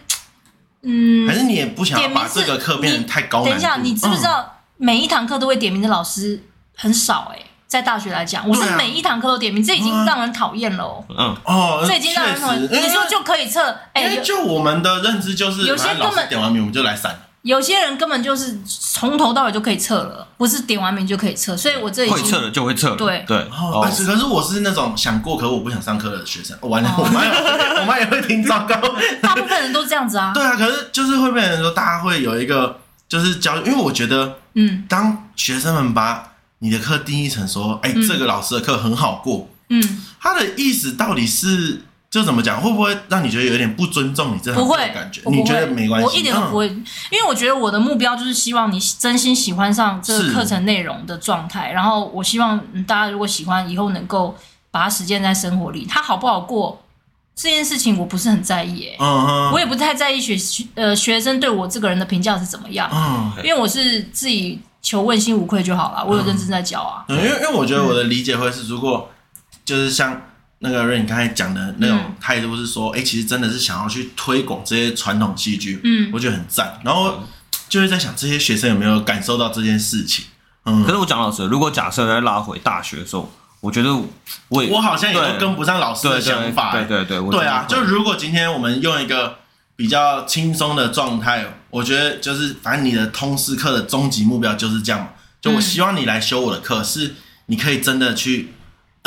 嗯，还是你也不想把这个课变得太高。等一下，你知不知道每一堂课都会点名的老师很少？哎，在大学来讲，我是每一堂课都点名，这已经让人讨厌了。嗯。哦，这已经让人讨厌。你说就可以撤？哎，就我们的认知就是，有些根本点完名我们就来散。有些人根本就是从头到尾就可以撤了，不是点完名就可以撤，所以我这已经会撤了就会撤了。对对，哦，可是我是那种想过，可我不想上课的学生。完了，[LAUGHS] 我妈我妈也会听糟糕。大部分人都这样子啊。对啊，可是就是会被人说，大家会有一个就是教，因为我觉得，嗯，当学生们把你的课定义成说，哎，这个老师的课很好过，嗯，他的意思到底是？就怎么讲，会不会让你觉得有点不尊重你这样的感觉？你觉得没关系？我一点都不会，嗯、因为我觉得我的目标就是希望你真心喜欢上这个课程内容的状态，然后我希望大家如果喜欢，以后能够把它实践在生活里。它好不好过这件事情，我不是很在意、欸，嗯哼，我也不太在意学呃学生对我这个人的评价是怎么样，嗯，因为我是自己求问心无愧就好了，我有认真在教啊。嗯、因为因为我觉得我的理解会是，如果就是像。那个瑞，你刚才讲的那种态度是说，哎、嗯欸，其实真的是想要去推广这些传统戏剧，嗯，我觉得很赞。然后就是在想，这些学生有没有感受到这件事情？嗯，可是我讲老师，如果假设再拉回大学的时候，我觉得我我好像也都跟不上老师的想法。对对对，对，对啊，就如果今天我们用一个比较轻松的状态，我觉得就是反正你的通识课的终极目标就是这样嘛，就我希望你来修我的课，是你可以真的去。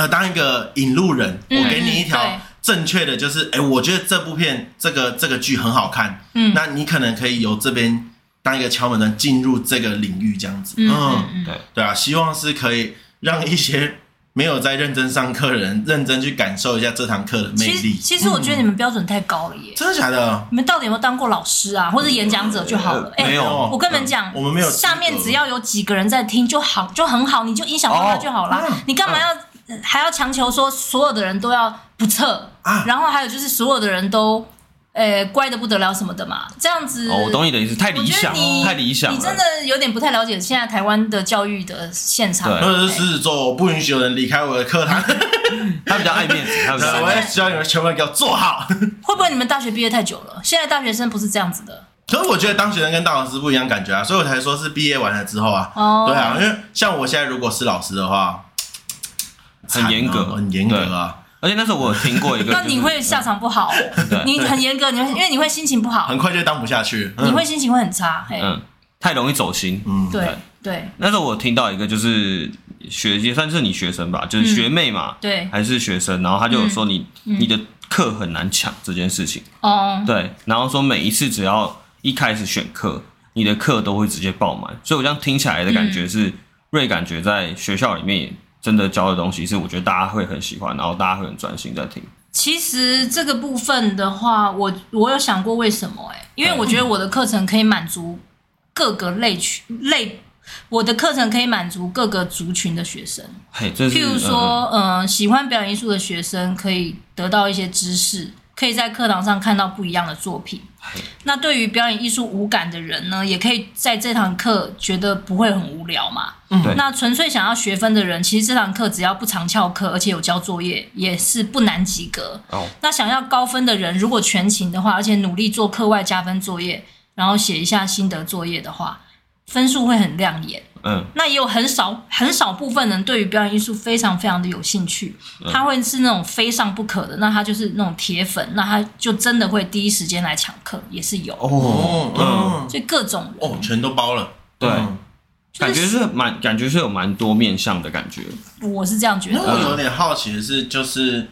呃，当一个引路人，我给你一条正确的，就是，哎、嗯，我觉得这部片这个这个剧很好看，嗯，那你可能可以由这边当一个敲门砖进入这个领域，这样子，嗯，嗯嗯对。对啊，希望是可以让一些没有在认真上课的人认真去感受一下这堂课的魅力。其实，其实我觉得你们标准太高了耶，真的假的？你们到底有没有当过老师啊，或者演讲者就好了？没有，我跟你们讲，我们没有，下面只要有几个人在听就好，就很好，你就影响到他就好了，你干嘛要？还要强求说所有的人都要不测啊，然后还有就是所有的人都，呃，乖的不得了什么的嘛，这样子。哦，我懂你的意思，太理想，太理想。你真的有点不太了解现在台湾的教育的现场。或者是狮子座，我不允许有人离开我的课堂。[LAUGHS] 他比较爱面子，他比较。我要教你们全部给我坐好。会不会你们大学毕业太久了？现在大学生不是这样子的。可是我觉得当学生跟当老师不一样感觉啊，所以我才说是毕业完了之后啊。哦。对啊，因为像我现在如果是老师的话。很严格，很严格啊！而且那时候我听过一个，[LAUGHS] 那你会下场不好。你很严格，你会因为你会心情不好，很快就当不下去。你会心情会很差，嗯，太容易走心。嗯，对对。那时候我听到一个，就是学也算是你学生吧，就是学妹嘛，对，还是学生，然后他就有说你你的课很难抢这件事情。哦，对，然后说每一次只要一开始选课，你的课都会直接爆满。所以我这样听起来的感觉是，瑞感觉在学校里面。真的教的东西是我觉得大家会很喜欢，然后大家会很专心在听。其实这个部分的话，我我有想过为什么哎、欸，因为我觉得我的课程可以满足各个类群类，我的课程可以满足各个族群的学生。嘿，这是譬如说，嗯、呃，喜欢表演艺术的学生可以得到一些知识。可以在课堂上看到不一样的作品。那对于表演艺术无感的人呢，也可以在这堂课觉得不会很无聊嘛。嗯，那纯粹想要学分的人，其实这堂课只要不常翘课，而且有交作业，也是不难及格。哦。那想要高分的人，如果全勤的话，而且努力做课外加分作业，然后写一下心得作业的话，分数会很亮眼。嗯，那也有很少很少部分人对于表演艺术非常非常的有兴趣，嗯、他会是那种非上不可的，那他就是那种铁粉，那他就真的会第一时间来抢课，也是有。哦，嗯，所以各种人。哦，全都包了，对，感觉是蛮感觉是有蛮多面向的感觉，我是这样觉得。那我有点好奇的是，就是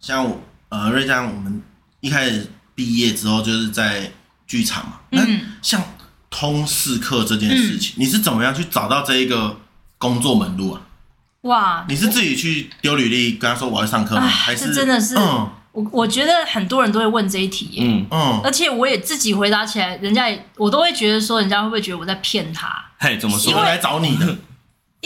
像呃瑞江，我们一开始毕业之后就是在剧场嘛，嗯，像。通识课这件事情，嗯、你是怎么样去找到这一个工作门路啊？哇，你是自己去丢履历跟他说我要上课吗？还是真的是？嗯，我我觉得很多人都会问这一题，嗯嗯，而且我也自己回答起来，人家也我都会觉得说，人家会不会觉得我在骗他？嘿，怎么说？我来找你的。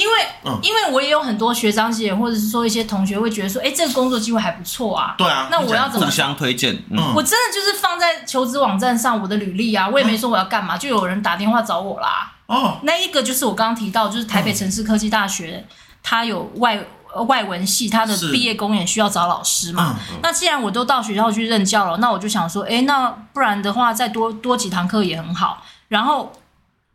因为，嗯、因为我也有很多学长姐，或者是说一些同学会觉得说，哎，这个工作机会还不错啊。对啊。那我要怎么互相推荐？嗯，我真的就是放在求职网站上我的履历啊，我也没说我要干嘛，嗯、就有人打电话找我啦。哦。那一个就是我刚刚提到，就是台北城市科技大学，它有外外文系，它的毕业公演需要找老师嘛。嗯、那既然我都到学校去任教了，那我就想说，哎，那不然的话，再多多几堂课也很好。然后。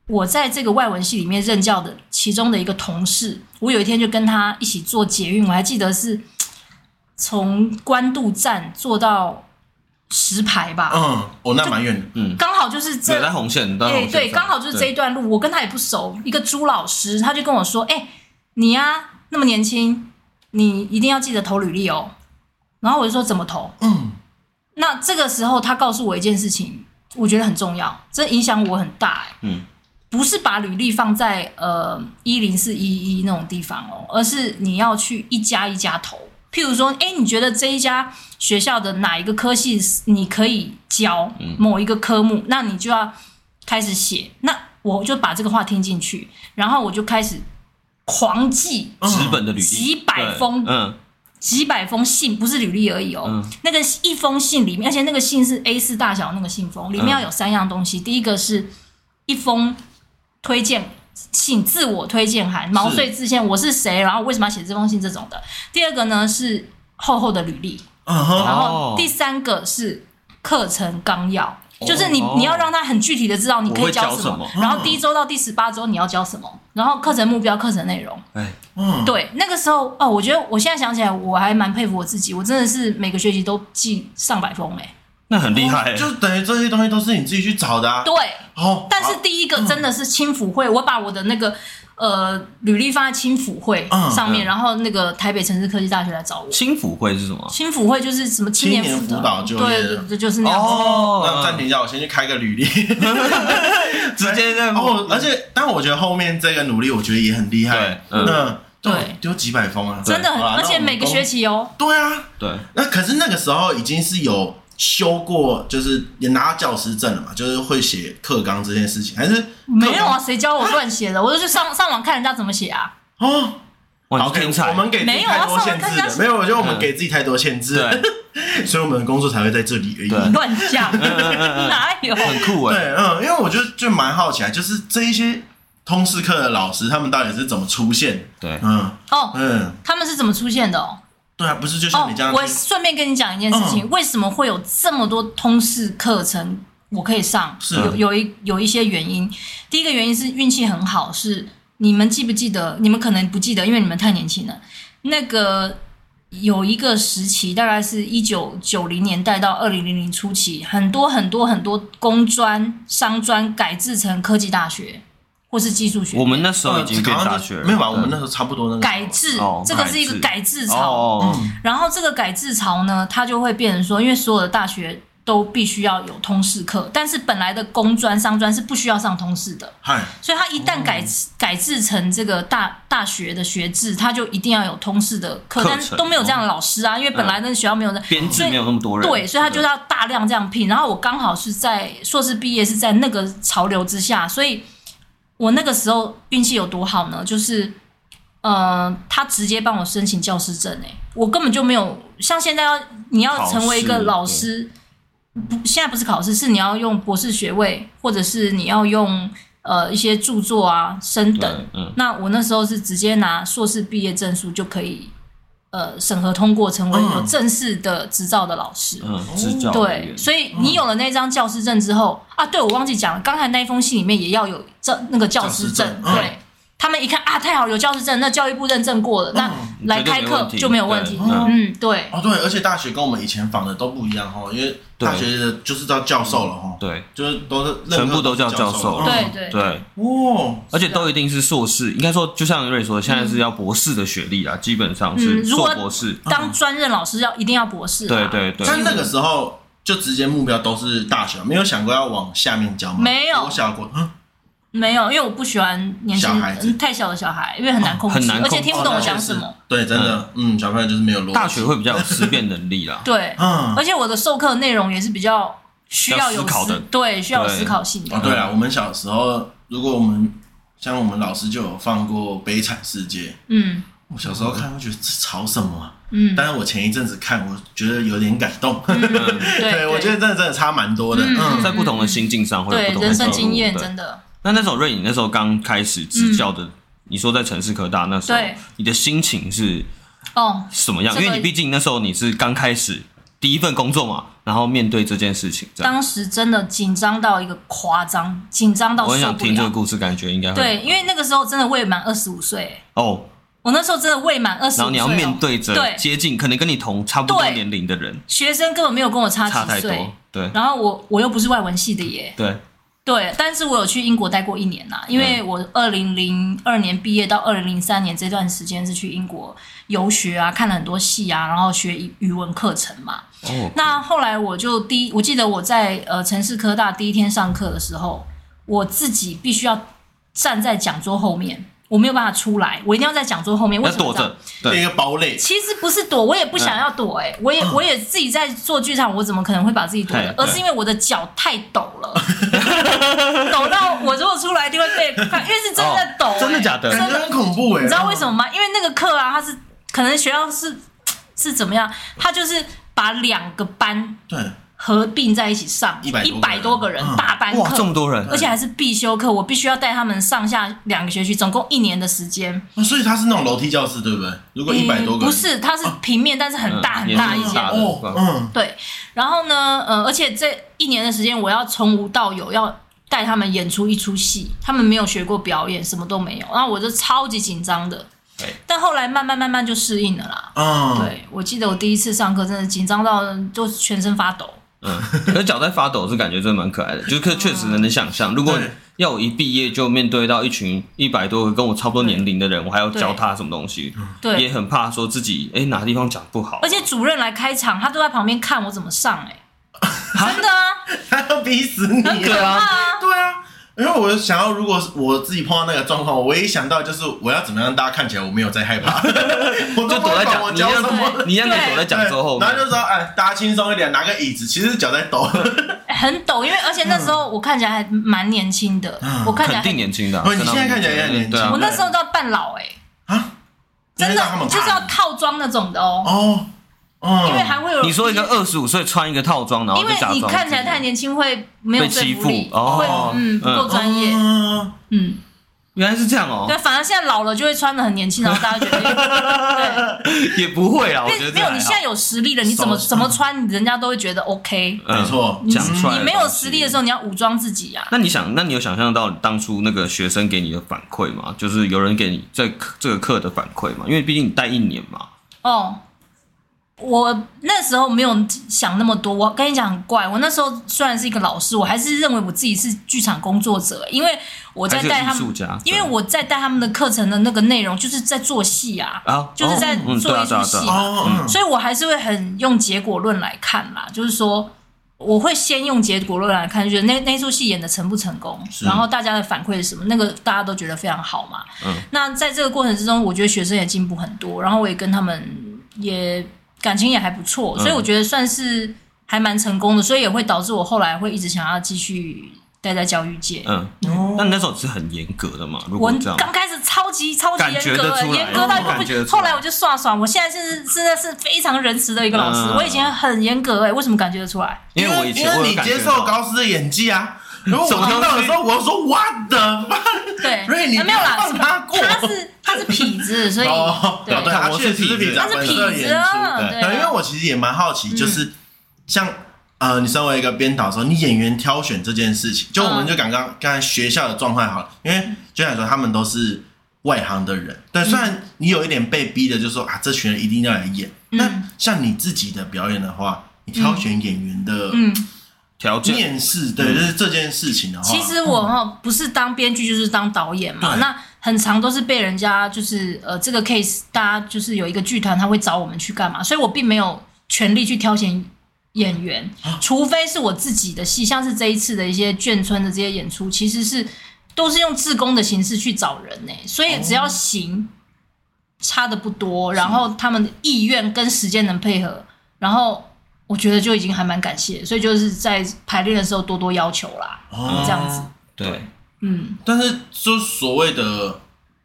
我在这个外文系里面任教的其中的一个同事，我有一天就跟他一起做捷运，我还记得是 [TSK] 从关渡站坐到石牌吧。嗯，哦，那蛮远的。嗯，刚好就是这在红线。哎，对，刚好就是这一段路，我跟他也不熟。一个朱老师，他就跟我说：“哎，你呀，那么年轻，你一定要记得投履历哦。”然后我就说：“怎么投？”嗯，那这个时候他告诉我一件事情，我觉得很重要，这影响我很大。嗯。不是把履历放在呃一零四一一那种地方哦，而是你要去一家一家投。譬如说，哎，你觉得这一家学校的哪一个科系你可以教某一个科目，嗯、那你就要开始写。那我就把这个话听进去，然后我就开始狂记纸本的履历，几百封，嗯，几百封信，不是履历而已哦。嗯、那个一封信里面，而且那个信是 A 四大小那个信封，里面要有三样东西。嗯、第一个是一封。推荐信、自我推荐函、毛遂自荐，我是谁，然后为什么要写这封信这种的。第二个呢是厚厚的履历，然后第三个是课程纲要，就是你你要让他很具体的知道你可以教什么，然后第一周到第十八周你要教什么，然后课程目标、课程内容。哎，对，那个时候哦，我觉得我现在想起来我还蛮佩服我自己，我真的是每个学期都记上百封哎。那很厉害，就等于这些东西都是你自己去找的啊。对，哦，但是第一个真的是青辅会，我把我的那个呃履历放在青辅会上面，然后那个台北城市科技大学来找我。青辅会是什么？青辅会就是什么青年辅导，就对对对，就是那样。哦，那暂停一下，我先去开个履历，[LAUGHS] 直接这样。哦，而且，但我觉得后面这个努力，我觉得也很厉害。嗯，对，丢几百封啊，真的很，而且每个学期哦。对啊，对。那可是那个时候已经是有。修过就是也拿到教师证了嘛，就是会写课纲这件事情，还是没有啊？谁教我乱写的？蛤我就去上上网看人家怎么写啊。哦，好，天才，我们给没有太多限制了，没有，我觉得我们给自己太多限制，对，[LAUGHS] 所以我们的工作才会在这里而已。乱讲，哪有？很酷哎。对，嗯，因为我觉得就蛮好奇啊，就是这一些通识课的老师，他们到底是怎么出现？对，嗯，哦，嗯，他们是怎么出现的？哦。对啊，不是就像你这样。我顺便跟你讲一件事情，为什么会有这么多通识课程我可以上？是有有一有一些原因。第一个原因是运气很好，是你们记不记得？你们可能不记得，因为你们太年轻了。那个有一个时期，大概是一九九零年代到二零零零初期，很多很多很多工专、商专改制成科技大学。或是技术学，我们那时候已经变大学了，没有吧？我们那时候差不多那个改制，这个是一个改制潮。然后这个改制潮呢，它就会变成说，因为所有的大学都必须要有通识课，但是本来的工专、商专是不需要上通识的。所以它一旦改改制成这个大大学的学制，它就一定要有通识的课，但都没有这样的老师啊，因为本来那个学校没有那编制，没有那么多人。对，所以他就要大量这样聘。然后我刚好是在硕士毕业，是在那个潮流之下，所以。我那个时候运气有多好呢？就是，呃，他直接帮我申请教师证，诶，我根本就没有像现在要你要成为一个老师，不，现在不是考试，是你要用博士学位，或者是你要用呃一些著作啊升等。嗯，那我那时候是直接拿硕士毕业证书就可以。呃，审核通过成为有正式的执照的老师，嗯，执照对，所以你有了那张教师证之后啊，对，我忘记讲了，刚才那一封信里面也要有这那个教师证，对。他们一看啊，太好了，有教师证，那教育部认证过了，那来开课就没有问题。嗯，对。哦，对，而且大学跟我们以前仿的都不一样哈，因为大学的就是叫教授了哈。对，就是都是全部都叫教授。对对对。哇，而且都一定是硕士，应该说就像瑞说，现在是要博士的学历啊，基本上是硕博士。当专任老师要一定要博士。对对对。但那个时候就直接目标都是大学，没有想过要往下面教吗？没有。我想过，嗯。没有，因为我不喜欢年轻太小的小孩，因为很难控制，很难，而且听不懂我讲什么。对，真的，嗯，小朋友就是没有逻辑。大学会比较有思辨能力啦。[LAUGHS] 对，嗯，而且我的授课内容也是比较需要有思考的，对，需要有思考性的。哦，对啊，我们小时候，如果我们像我们老师就有放过《悲惨世界》，嗯，我小时候看，我觉得这吵什么？嗯，但是我前一阵子看，我觉得有点感动。[LAUGHS] 对，我觉得真的真的差蛮多的。嗯，在不同的心境上会有不同的人生经验，真的。那那时候瑞颖那时候刚开始执教的，嗯、你说在城市科大那时候，你的心情是哦什么样？因为你毕竟那时候你是刚开始第一份工作嘛，然后面对这件事情，当时真的紧张到一个夸张，紧张到我很想听这个故事，感觉应该会对，因为那个时候真的未满二十五岁。哦，我那时候真的未满二十五岁，然后你要面对着接近可能跟你同差不多年龄的人，学生根本没有跟我差几岁，对，然后我我又不是外文系的耶，对。对，但是我有去英国待过一年呐，因为我二零零二年毕业到二零零三年这段时间是去英国游学啊，看了很多戏啊，然后学语文课程嘛。哦。那后来我就第一，我记得我在呃城市科大第一天上课的时候，我自己必须要站在讲桌后面。我没有办法出来，我一定要在讲座后面。为什么躲着？对，一个堡垒。其实不是躲，我也不想要躲。哎，我也我也自己在做剧场，我怎么可能会把自己躲的？而是因为我的脚太抖了，[LAUGHS] 抖到我如果出来就会被看，因为是真的抖。真的假的？真的很恐怖哎！你知道为什么吗？因为那个课啊，他是可能学校是是怎么样？他就是把两个班对。合并在一起上一百多个人大班课，哇，这么多人，而且还是必修课，我必须要带他们上下两个学期，总共一年的时间。所以他是那种楼梯教室，对不对？如果一百多个，不是，它是平面，但是很大很大一间哦。嗯，对。然后呢，呃，而且这一年的时间，我要从无到有，要带他们演出一出戏，他们没有学过表演，什么都没有，然后我就超级紧张的。对。但后来慢慢慢慢就适应了啦。嗯，对，我记得我第一次上课，真的紧张到就全身发抖。嗯，可是脚在发抖是感觉真的蛮可爱的，就是确实能能想象，如果要我一毕业就面对到一群一百多个跟我差不多年龄的人，我还要教他什么东西，对，也很怕说自己哎哪个地方讲不好。而且主任来开场，他都在旁边看我怎么上，哎，[LAUGHS] 真的啊，他要逼死你，很可怕啊，对啊。因为我想要，如果我自己碰到那个状况，我唯一想到就是我要怎么样让大家看起来我没有在害怕，[LAUGHS] 我就躲在讲，你要什么，你让你躲在讲桌后面，然后就说哎，大家轻松一点，拿个椅子，其实脚在抖，很抖，因为而且那时候我看起来还蛮年轻的，我看起来肯定年轻的，你现在看起来也很年轻，我那时候都要扮老哎，啊，真的就是要套装那种的哦。哦。因为还会有你说一个二十五岁穿一个套装，然后因为你看起来太年轻会没有欺负哦，会嗯不够专业，嗯，原来是这样哦。对，反而现在老了就会穿的很年轻，然后大家觉得 [LAUGHS] 对也不会啊，我觉得没有。你现在有实力了，你怎么怎么穿，人家都会觉得 OK。没错，你你没有实力的时候，你要武装自己呀。那你想，那你有想象到当初那个学生给你的反馈吗？就是有人给你在这个课的反馈吗？因为毕竟你带一年嘛。哦。我那时候没有想那么多，我跟你讲很怪。我那时候虽然是一个老师，我还是认为我自己是剧场工作者，因为我在带他们，因为我在带他们的课程的那个内容就是在做戏啊，啊就是在做一出戏嘛，所以我还是会很用结果论来看啦，就是说我会先用结果论来看，觉得那那出戏演的成不成功，然后大家的反馈是什么，那个大家都觉得非常好嘛。嗯，那在这个过程之中，我觉得学生也进步很多，然后我也跟他们也。感情也还不错，所以我觉得算是还蛮成功的，所以也会导致我后来会一直想要继续待在教育界。嗯，那那时候是很严格的嘛？如果这样，我刚开始超级超级严格，严格到不行。后来我就耍耍，我现在是真的是非常仁慈的一个老师。我以前很严格哎，为什么感觉得出来？因为我以前因为你接受高师的演技啊。[LAUGHS] 如果我听到的时候，我要说 What the fuck？对，瑞你没有啦，他过，他是他是痞子，[LAUGHS] 所以对，他确实是痞子，他是痞子。对，因为我其实也蛮好奇，就是像呃，你身为一个编导的时候，你演员挑选这件事情，就我们就刚刚刚才学校的状态好了，因为就像说他们都是外行的人，对，虽然你有一点被逼的，就是说啊，这群人一定要来演，那像你自己的表演的话，你挑选演员的，嗯。条件。面试，对，就是这件事情的话，其实我哈不是当编剧就是当导演嘛，那很长都是被人家就是呃这个 case，大家就是有一个剧团他会找我们去干嘛，所以我并没有权利去挑选演员，除非是我自己的戏，像是这一次的一些眷村的这些演出，其实是都是用自工的形式去找人呢，所以只要行，差的不多，然后他们的意愿跟时间能配合，然后我觉得就已经还蛮感谢，所以就是在排练的时候多多要求啦，哦、这样子。对，嗯。但是就所谓的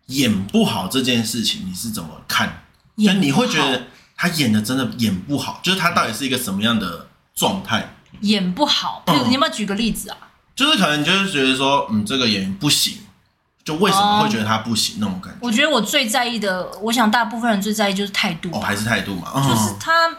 演不好这件事情，你是怎么看？就你会觉得他演的真的演不好，就是他到底是一个什么样的状态？演不好，嗯、你有没有举个例子啊？就是可能就是觉得说，嗯，这个演员不行，就为什么会觉得他不行、哦、那种感觉？我觉得我最在意的，我想大部分人最在意就是态度，哦，还是态度嘛，就是他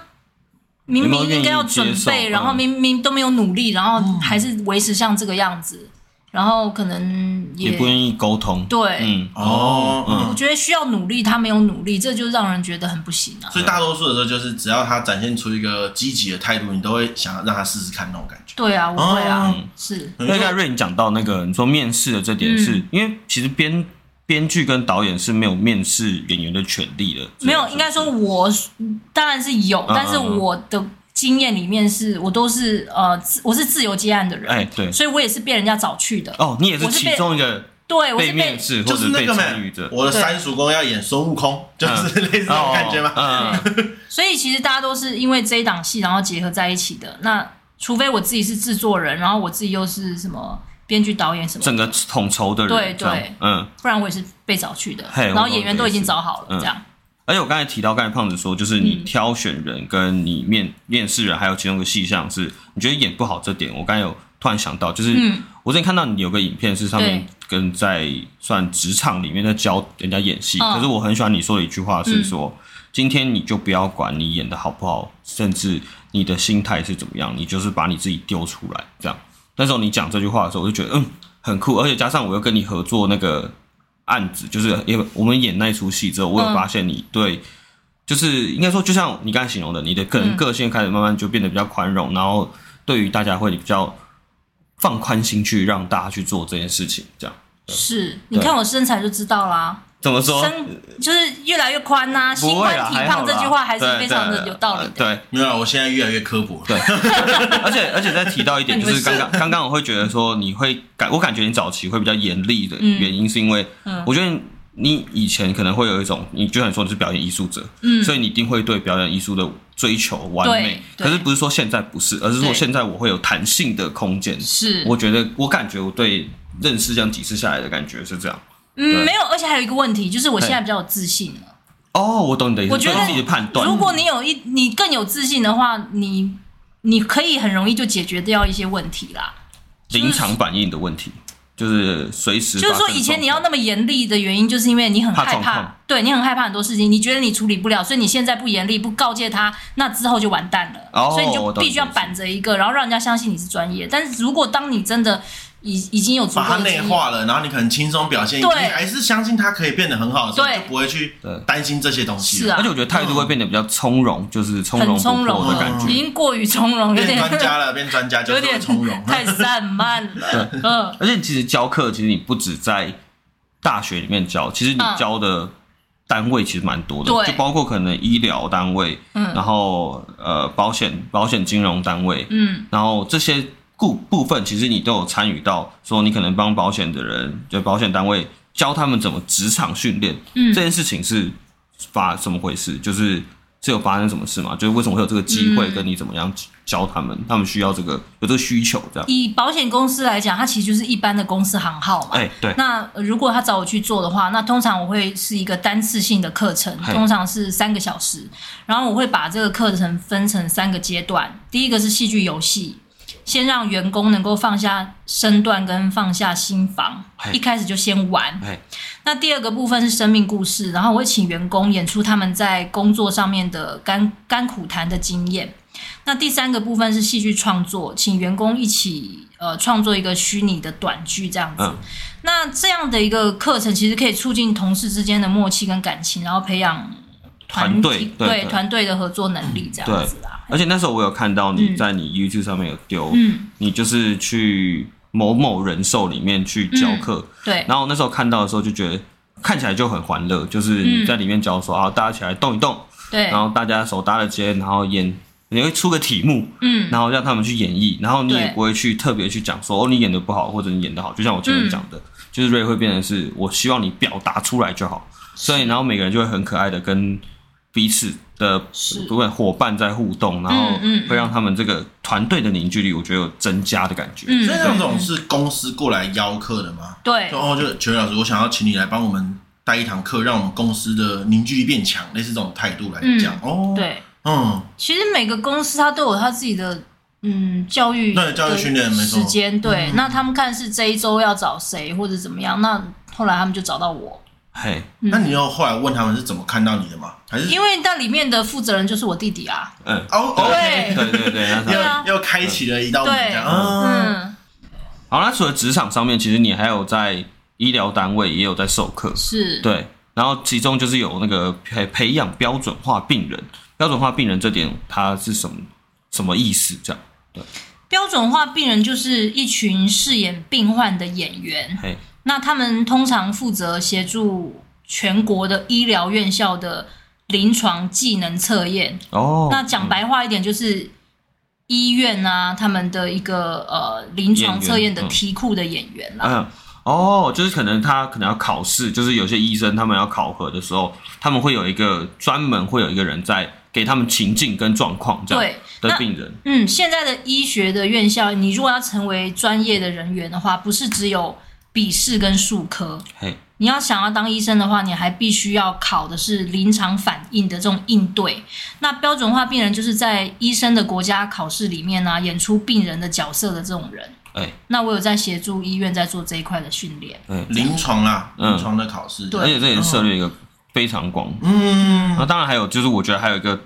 明明应该要准备，然后明明都没有努力，然后还是维持像这个样子。然后可能也，也不愿意沟通，对，嗯，哦，嗯，我觉得需要努力，他没有努力，这就让人觉得很不行啊。所以大多数的时候，就是只要他展现出一个积极的态度，你都会想让他试试看那种感觉。对啊，我会啊，哦、是。因为刚才瑞你讲到那个，你说面试的这点是，是、嗯、因为其实编编剧跟导演是没有面试演员的权利的。没有，应该说我当然是有，但是我的。经验里面是我都是呃，我是自由接案的人，哎，对，所以我也是被人家找去的。哦，你也是其中一个对，我是被面试或者被参与者。我的三叔公要演孙悟空，就是类似这种感觉吗？嗯，所以其实大家都是因为这一档戏，然后结合在一起的。那除非我自己是制作人，然后我自己又是什么编剧、导演什么，整个统筹的人，对对，嗯，不然我也是被找去的。然后演员都已经找好了，这样。而且我刚才提到，刚才胖子说，就是你挑选人跟你面面试人，还有其中一个细项是，你觉得演不好这点，我刚才有突然想到，就是我之前看到你有个影片是上面跟在算职场里面在教人家演戏，可是我很喜欢你说的一句话是说，今天你就不要管你演的好不好，甚至你的心态是怎么样，你就是把你自己丢出来，这样。那时候你讲这句话的时候，我就觉得嗯很酷，而且加上我又跟你合作那个。案子就是因为我们演那出戏之后，我有发现你对，嗯、就是应该说，就像你刚才形容的，你的个人个性开始慢慢就变得比较宽容，嗯、然后对于大家会比较放宽心去让大家去做这件事情，这样。是，你看我身材就知道啦。怎么说？就是越来越宽呐、啊，心宽体胖这句话还是非常的有道理的。对，没有，我现在越来越刻薄。对，[LAUGHS] 而且而且再提到一点，[LAUGHS] 就是刚刚刚刚我会觉得说你会感，我感觉你早期会比较严厉的原因，是因为我觉得你以前可能会有一种，你就像你说你是表演艺术者，嗯，所以你一定会对表演艺术的追求完美。可是不是说现在不是，而是说现在我会有弹性的空间。是，我觉得我感觉我对认识这样几次下来的感觉是这样。嗯，没有，而且还有一个问题，就是我现在比较有自信了。哦，我懂你的意思。我觉得自己的判断，如果你有一你更有自信的话，你你可以很容易就解决掉一些问题啦。临场反应的问题，就是随时。就是说，以前你要那么严厉的原因，就是因为你很害怕，对你很害怕很多事情，你觉得你处理不了，所以你现在不严厉，不告诫他，那之后就完蛋了。哦，所以你就必须要板着一个，然后让人家相信你是专业。但是如果当你真的已已经有把它内化了，然后你可能轻松表现，对，你还是相信他可以变得很好的时候，就不会去担心这些东西。是啊，而且我觉得态度会变得比较从容，就是从容不迫的感觉，已经过于从容，有点专家了，[LAUGHS] 变专家就有点从容，太散漫了。[LAUGHS] 嗯，而且其实教课，其实你不止在大学里面教，其实你教的单位其实蛮多的，就包括可能医疗单位，嗯，然后呃保险保险金融单位，嗯，然后这些。部部分其实你都有参与到，说你可能帮保险的人，就保险单位教他们怎么职场训练，嗯，这件事情是发怎么回事？就是是有发生什么事吗？就是为什么会有这个机会，跟你怎么样教他们？嗯、他们需要这个有这个需求，这样。以保险公司来讲，它其实就是一般的公司行号嘛。哎，对。那如果他找我去做的话，那通常我会是一个单次性的课程，通常是三个小时，然后我会把这个课程分成三个阶段。第一个是戏剧游戏。先让员工能够放下身段跟放下心防，一开始就先玩。那第二个部分是生命故事，然后我会请员工演出他们在工作上面的甘甘苦谈的经验。那第三个部分是戏剧创作，请员工一起呃创作一个虚拟的短剧这样子。嗯、那这样的一个课程其实可以促进同事之间的默契跟感情，然后培养团队对团队的合作能力这样子啦。而且那时候我有看到你在你 YouTube 上面有丢，嗯，你就是去某某人寿里面去教课，嗯，对。然后那时候看到的时候就觉得看起来就很欢乐，就是你在里面教说啊，大家起来动一动，对。然后大家手搭着肩，然后演，你会出个题目，嗯，然后让他们去演绎，然后你也不会去特别去讲说哦，你演的不好或者你演的好，就像我前面讲的，就是 Ray 会变成是我希望你表达出来就好，所以然后每个人就会很可爱的跟彼此的不管伙伴在互动，然后会让他们这个团队的凝聚力，我觉得有增加的感觉。嗯，所以那种是公司过来邀客的吗？对，然后就邱老师，我想要请你来帮我们带一堂课，让我们公司的凝聚力变强，类似这种态度来讲。哦，对，嗯，其实每个公司它都有它自己的嗯教育对教育训练时间，对，那他们看是这一周要找谁或者怎么样，那后来他们就找到我。嘿，那你又后来问他们是怎么看到你的吗？还是因为那里面的负责人就是我弟弟啊？嗯，哦，对。对对对，又又开启了一道门。嗯，好，那除了职场上面，其实你还有在医疗单位也有在授课，是。对，然后其中就是有那个培培养标准化病人，标准化病人这点它是什么什么意思？这样对，标准化病人就是一群饰演病患的演员。嘿。那他们通常负责协助全国的医疗院校的临床技能测验。哦，那讲白话一点就是医院啊，他们的一个呃临床测验的题库的演员啦。嗯，哦，就是可能他可能要考试，就是有些医生他们要考核的时候，他们会有一个专门会有一个人在给他们情境跟状况这样的病人。嗯，现在的医学的院校，你如果要成为专业的人员的话，不是只有笔试跟术科，嘿，你要想要当医生的话，你还必须要考的是临场反应的这种应对。那标准化病人就是在医生的国家考试里面呢、啊，演出病人的角色的这种人。哎，那我有在协助医院在做这一块的训练。嗯，临床啊，临床的考试，对，而且这也是涉猎一个非常广。嗯，那当然还有就是，我觉得还有一个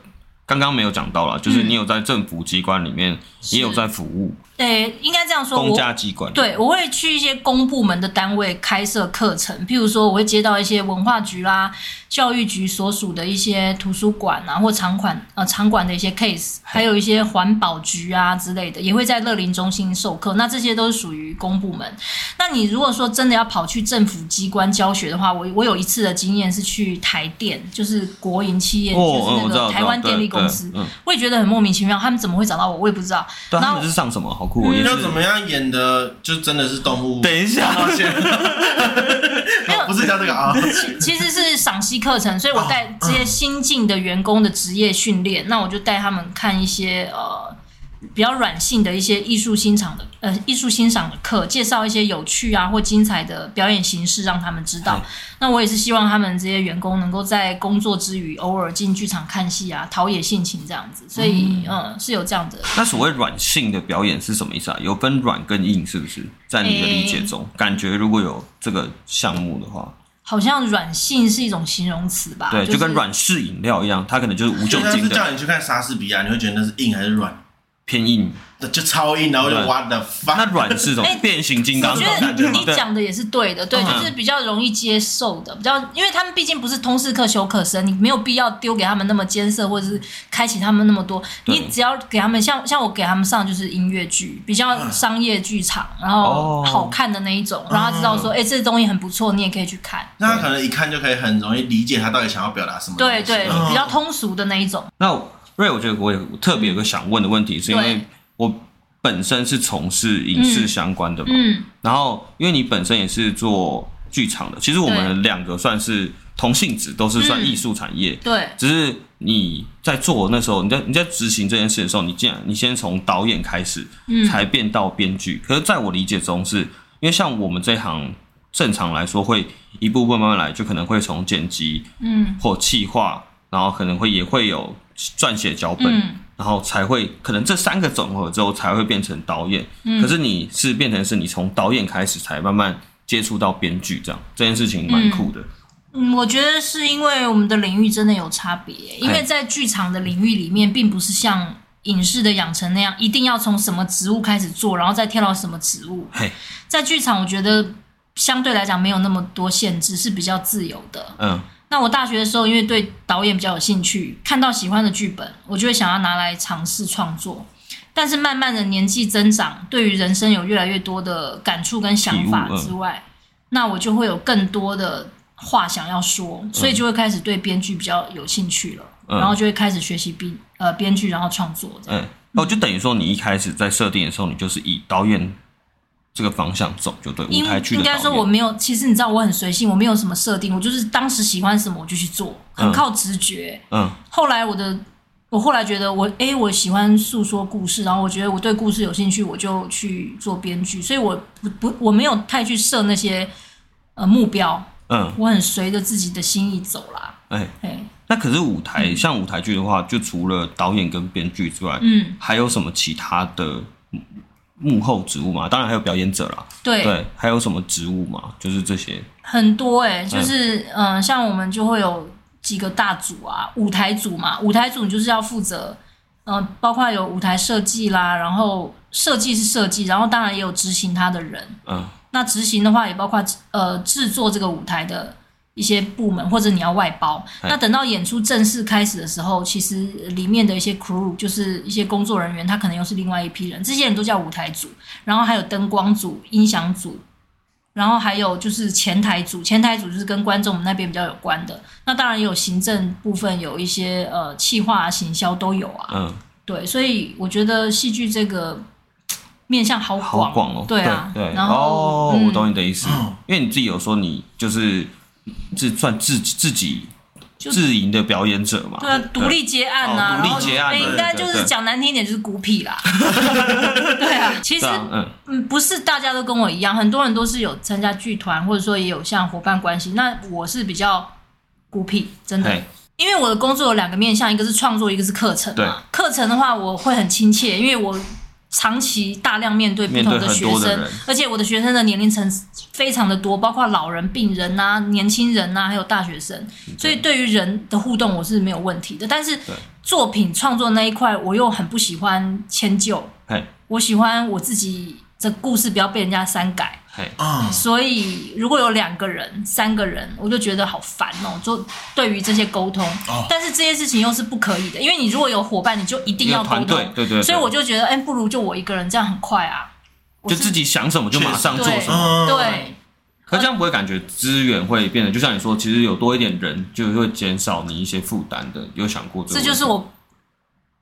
刚刚没有讲到了，就是你有在政府机关里面也有在服务。对，应该这样说。公家机关。对，我会去一些公部门的单位开设课程，譬如说，我会接到一些文化局啦、教育局所属的一些图书馆啊，或场馆呃场馆的一些 case，还有一些环保局啊之类的，也会在乐龄中心授课。那这些都是属于公部门。那你如果说真的要跑去政府机关教学的话，我我有一次的经验是去台电，就是国营企业，哦、就是那个台湾电力公司。嗯、我也觉得很莫名其妙，他们怎么会找到我？我也不知道。对，他们是上什么？你要怎么样演的，就真的是动物？等一下，[LAUGHS] 没有，不是叫这个啊。[LAUGHS] 其实是赏析课程，所以我带这些新进的员工的职业训练，那我就带他们看一些呃。比较软性的一些艺术欣赏的呃艺术欣赏的课，介绍一些有趣啊或精彩的表演形式，让他们知道。那我也是希望他们这些员工能够在工作之余，偶尔进剧场看戏啊，陶冶性情这样子。所以嗯，嗯，是有这样的。那所谓软性的表演是什么意思啊？有分软跟硬，是不是？在你的理解中，欸、感觉如果有这个项目的话，好像软性是一种形容词吧？对，就跟软式饮料一样，它可能就是无酒精的。叫你去看莎士比亚，你会觉得那是硬还是软？偏硬。就超硬，然后就挖的发。那软是什么？变形金刚。我觉得你讲的也是对的，对，就是比较容易接受的，比较，因为他们毕竟不是通识课修课生，你没有必要丢给他们那么艰涩，或者是开启他们那么多。你只要给他们像像我给他们上就是音乐剧，比较商业剧场，然后好看的那一种，让他知道说，哎，这东西很不错，你也可以去看。那他可能一看就可以很容易理解他到底想要表达什么。对对，比较通俗的那一种。那 Ray，我觉得我也特别有个想问的问题，是因为我。本身是从事影视相关的嘛，然后因为你本身也是做剧场的，其实我们两个算是同性质，都是算艺术产业，对。只是你在做那时候，你在你在执行这件事的时候，你竟然你先从导演开始，嗯，才变到编剧。可是在我理解中是，是因为像我们这一行正常来说会一步步慢慢来，就可能会从剪辑，嗯，或企划，然后可能会也会有撰写脚本。嗯然后才会可能这三个总和之后才会变成导演，嗯、可是你是变成是你从导演开始才慢慢接触到编剧这样，这件事情蛮酷的。嗯，我觉得是因为我们的领域真的有差别，因为在剧场的领域里面，并不是像影视的养成那样，一定要从什么职务开始做，然后再跳到什么职务。嘿，在剧场我觉得相对来讲没有那么多限制，是比较自由的。嗯。那我大学的时候，因为对导演比较有兴趣，看到喜欢的剧本，我就会想要拿来尝试创作。但是慢慢的年纪增长，对于人生有越来越多的感触跟想法之外，嗯、那我就会有更多的话想要说，所以就会开始对编剧比较有兴趣了，嗯、然后就会开始学习编呃编剧，然后创作。嗯，哦，就等于说你一开始在设定的时候，你就是以导演这个方向走，就对。舞台剧应该说我没有，其实你知道我很随性，我没有什么设定，我就是当时喜欢什么我就去做，很靠直觉。嗯。后来我的，我后来觉得我哎，我喜欢诉说故事，然后我觉得我对故事有兴趣，我就去做编剧，所以我不不我没有太去设那些呃目标。嗯。我很随着自己的心意走啦。哎哎，那可是舞台，嗯、像舞台剧的话，就除了导演跟编剧之外，嗯，还有什么其他的？幕后职务嘛，当然还有表演者啦。对对，还有什么职务嘛？就是这些很多哎、欸，就是嗯、呃，像我们就会有几个大组啊，舞台组嘛，舞台组就是要负责，嗯、呃，包括有舞台设计啦，然后设计是设计，然后当然也有执行他的人，嗯，那执行的话也包括呃制作这个舞台的。一些部门或者你要外包，那等到演出正式开始的时候，其实里面的一些 crew 就是一些工作人员，他可能又是另外一批人。这些人都叫舞台组，然后还有灯光组、音响组，然后还有就是前台组。前台组就是跟观众那边比较有关的。那当然也有行政部分，有一些呃企划啊、行销都有啊。嗯，对，所以我觉得戏剧这个面向好广，好广哦。对啊，对。然后哦，嗯、我懂你的意思，因为你自己有说你就是。自算自自己自营的表演者嘛？对啊，独立接案啊，独立接案，应该就是讲难听一点就是孤僻啦。[LAUGHS] 对啊，其实嗯，不是大家都跟我一样，很多人都是有参加剧团，或者说也有像伙伴关系。那我是比较孤僻，真的，因为我的工作有两个面向，一个是创作，一个是课程嘛。课程的话，我会很亲切，因为我。长期大量面对不同的学生，而且我的学生的年龄层非常的多，包括老人、病人啊、年轻人啊，还有大学生，所以对于人的互动我是没有问题的。但是作品创作那一块，我又很不喜欢迁就，我喜欢我自己的故事不要被人家删改。啊，所以如果有两个人、三个人，我就觉得好烦哦。就对于这些沟通，但是这些事情又是不可以的，因为你如果有伙伴，你就一定要沟通。对对对。所以我就觉得，哎，不如就我一个人，这样很快啊。就自己想什么就马上做什么。对。可这样不会感觉资源会变得，就像你说，其实有多一点人，就会减少你一些负担的。有想过这？这就是我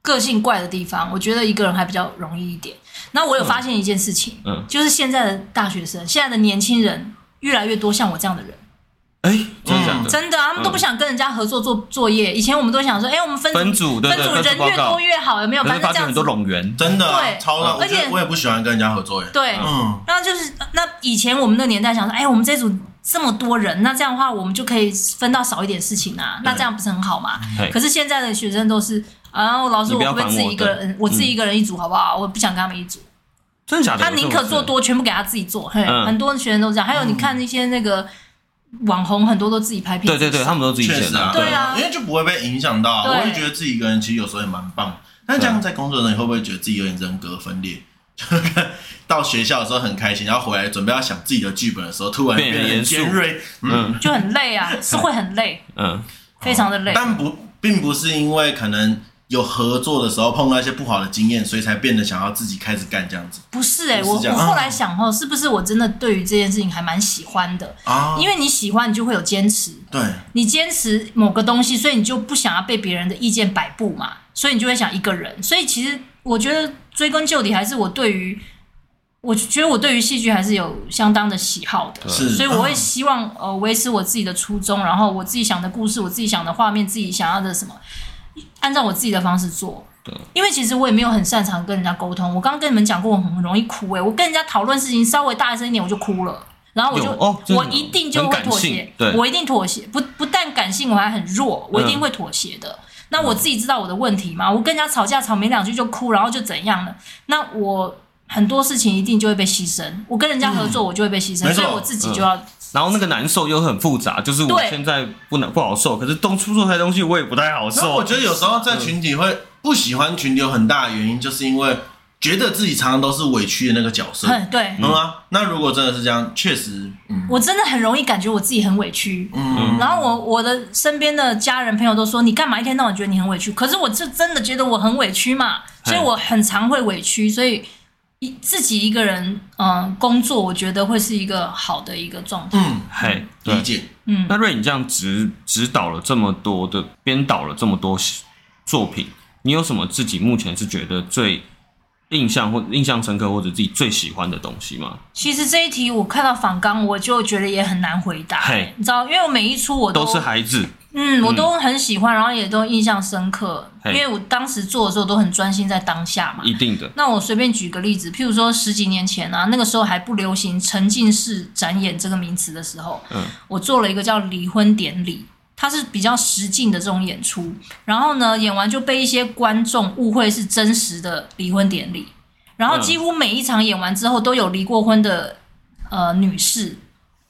个性怪的地方。我觉得一个人还比较容易一点。那我有发现一件事情，嗯，嗯，就是现在的大学生，现在的年轻人越来越多像我这样的人，哎、欸，真的，嗯、真的，他们都不想跟人家合作做作业。以前我们都想说，哎、欸，我们分分组，分组人越多越好，有没有？反正这样很多冗员，真的，对，超了。而且我也不喜欢跟人家合作耶。对，嗯，那就是那以前我们的年代想说，哎、欸，我们这组这么多人，那这样的话我们就可以分到少一点事情啊，那这样不是很好吗？可是现在的学生都是啊，老师，我会不会自己一个人，我自己一个人一组好不好？我不想跟他们一组。真的假的？他宁可做多，全部给他自己做。嘿，很多学生都这样。还有你看那些那个网红，很多都自己拍片。对对对，他们都自己剪的。对啊，因为就不会被影响到。我也觉得自己一个人其实有时候也蛮棒。但这样在工作中，你会不会觉得自己有点人格分裂？[LAUGHS] 到学校的时候很开心，然后回来准备要想自己的剧本的时候，突然变得很尖锐，嗯，就很累啊，是会很累，嗯，非常的累。但不，并不是因为可能。有合作的时候碰到一些不好的经验，所以才变得想要自己开始干这样子。不是哎、欸，我我后来想后，是不是我真的对于这件事情还蛮喜欢的啊？因为你喜欢，你就会有坚持。对，你坚持某个东西，所以你就不想要被别人的意见摆布嘛，所以你就会想一个人。所以其实我觉得追根究底，还是我对于，我觉得我对于戏剧还是有相当的喜好的。是，所以我会希望呃维持我自己的初衷，然后我自己想的故事，我自己想的画面，自己想要的什么。按照我自己的方式做，对，因为其实我也没有很擅长跟人家沟通。我刚刚跟你们讲过，我很容易哭诶、欸，我跟人家讨论事情稍微大声一点，我就哭了，然后我就、哦、我一定就会妥协，对，我一定妥协。不不但感性，我还很弱，我一定会妥协的。嗯、那我自己知道我的问题嘛，我跟人家吵架吵没两句就哭，然后就怎样了？那我很多事情一定就会被牺牲。我跟人家合作，我就会被牺牲，嗯、所以我自己就要。嗯然后那个难受又很复杂，就是我现在不能不好受，可是东出错的东西我也不太好受。我觉得有时候在群体会不喜欢群体，有很大的原因，就是因为觉得自己常常都是委屈的那个角色。对，嗯啊。那如果真的是这样，确实，嗯，我真的很容易感觉我自己很委屈。嗯，然后我我的身边的家人朋友都说，你干嘛一天到晚觉得你很委屈？可是我就真的觉得我很委屈嘛，所以我很常会委屈，所以。自己一个人，嗯、呃，工作我觉得会是一个好的一个状态。嗯，嘿，理解。嗯，那瑞，你这样指指导了这么多的，编导了这么多作品，你有什么自己目前是觉得最印象或印象深刻或者自己最喜欢的东西吗？其实这一题我看到访纲，我就觉得也很难回答。嘿，你知道，因为我每一出我都，都是孩子，嗯，我都很喜欢，然后也都印象深刻。因为我当时做的时候都很专心在当下嘛。一定的。那我随便举个例子，譬如说十几年前啊，那个时候还不流行沉浸式展演这个名词的时候，嗯，我做了一个叫离婚典礼。它是比较实境的这种演出，然后呢，演完就被一些观众误会是真实的离婚典礼，然后几乎每一场演完之后都有离过婚的呃女士，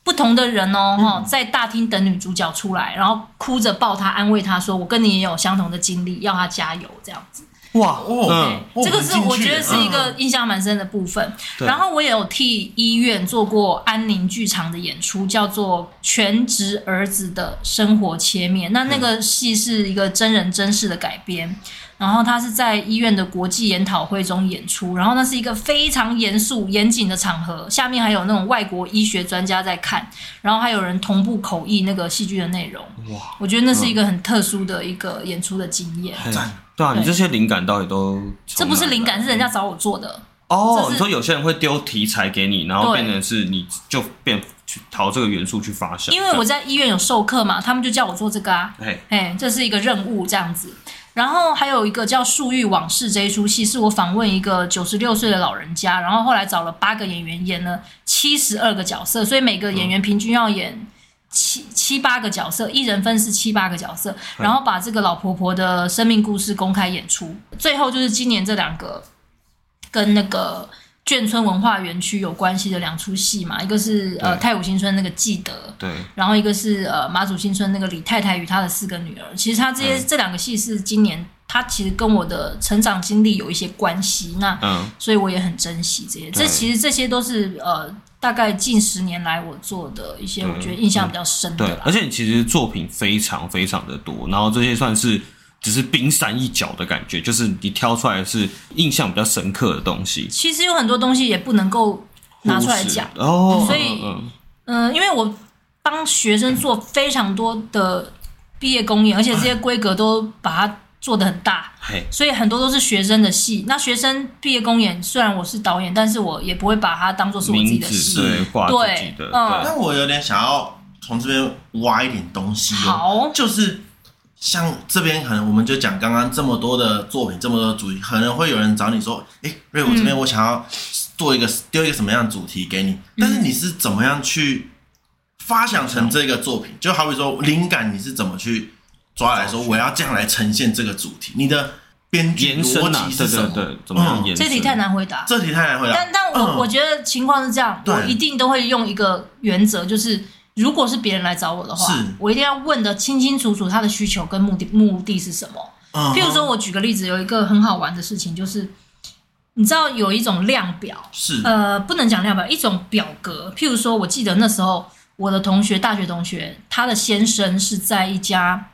不同的人哦哈，在大厅等女主角出来，然后哭着抱她安慰她说：“我跟你也有相同的经历，要她加油。”这样子。哇哦，对，这个是我觉得是一个印象蛮深的部分。然后我也有替医院做过安宁剧场的演出，叫做《全职儿子的生活切面》。那那个戏是一个真人真事的改编。然后他是在医院的国际研讨会中演出，然后那是一个非常严肃严谨的场合，下面还有那种外国医学专家在看，然后还有人同步口译那个戏剧的内容。哇，我觉得那是一个很特殊的一个演出的经验。对啊，你这些灵感到底都？这不是灵感，是人家找我做的。哦，你说有些人会丢题材给你，然后变成是你就变去淘这个元素去发想。因为我在医院有授课嘛，他们就叫我做这个啊。哎，这是一个任务这样子。然后还有一个叫《树欲往事》这一出戏，是我访问一个九十六岁的老人家，然后后来找了八个演员演了七十二个角色，所以每个演员平均要演。七七八个角色，一人分饰七八个角色，然后把这个老婆婆的生命故事公开演出。最后就是今年这两个跟那个眷村文化园区有关系的两出戏嘛，一个是呃太武新村那个记得，对，然后一个是呃马祖新村那个李太太与她的四个女儿。其实他这些这两个戏是今年他其实跟我的成长经历有一些关系，那嗯，所以我也很珍惜这些。这其实这些都是呃。大概近十年来我做的一些，我觉得印象比较深的。对，而且你其实作品非常非常的多，然后这些算是只是冰山一角的感觉，就是你挑出来是印象比较深刻的东西。其实有很多东西也不能够拿出来讲哦，所以嗯、呃，因为我帮学生做非常多的毕业公演，而且这些规格都把它。做得很大，所以很多都是学生的戏。那学生毕业公演，虽然我是导演，但是我也不会把它当做是我自己的戏。对，嗯。那我有点想要从这边挖一点东西。好，就是像这边可能我们就讲刚刚这么多的作品，这么多的主题，可能会有人找你说：“哎，瑞，我这边我想要做一个丢一个什么样的主题给你？”但是你是怎么样去发想成这个作品？就好比说灵感，你是怎么去？抓来说，我要这样来呈现这个主题。你的编剧逻辑是什么？对对对，怎么样延伸？这题太难回答。这题太难回答。但但我我觉得情况是这样，我一定都会用一个原则，就是如果是别人来找我的话，我一定要问的清清楚楚他的需求跟目的目的是什么。譬如说，我举个例子，有一个很好玩的事情，就是你知道有一种量表，是呃不能讲量表，一种表格。譬如说，我记得那时候我的同学，大学同学，他的先生是在一家。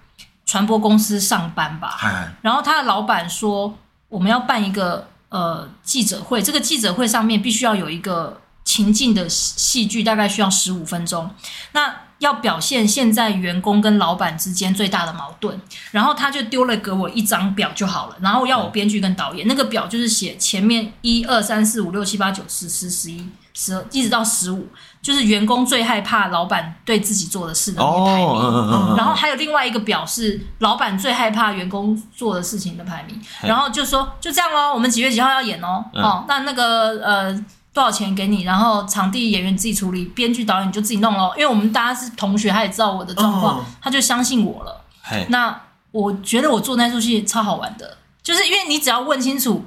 传播公司上班吧，然后他的老板说，我们要办一个呃记者会，这个记者会上面必须要有一个情境的戏剧，大概需要十五分钟。那要表现现在员工跟老板之间最大的矛盾，然后他就丢了给我一张表就好了，然后要我编剧跟导演，那个表就是写前面一二三四五六七八九十十十一十二一直到十五。就是员工最害怕老板对自己做的事的排名，哦、然后还有另外一个表是老板最害怕员工做的事情的排名，然后就说就这样喽，我们几月几号要演哦，嗯、哦，那那个呃多少钱给你，然后场地演员自己处理，编剧导演就自己弄咯，因为我们大家是同学，他也知道我的状况，哦、他就相信我了。嘿那我觉得我做那出戏超好玩的，就是因为你只要问清楚。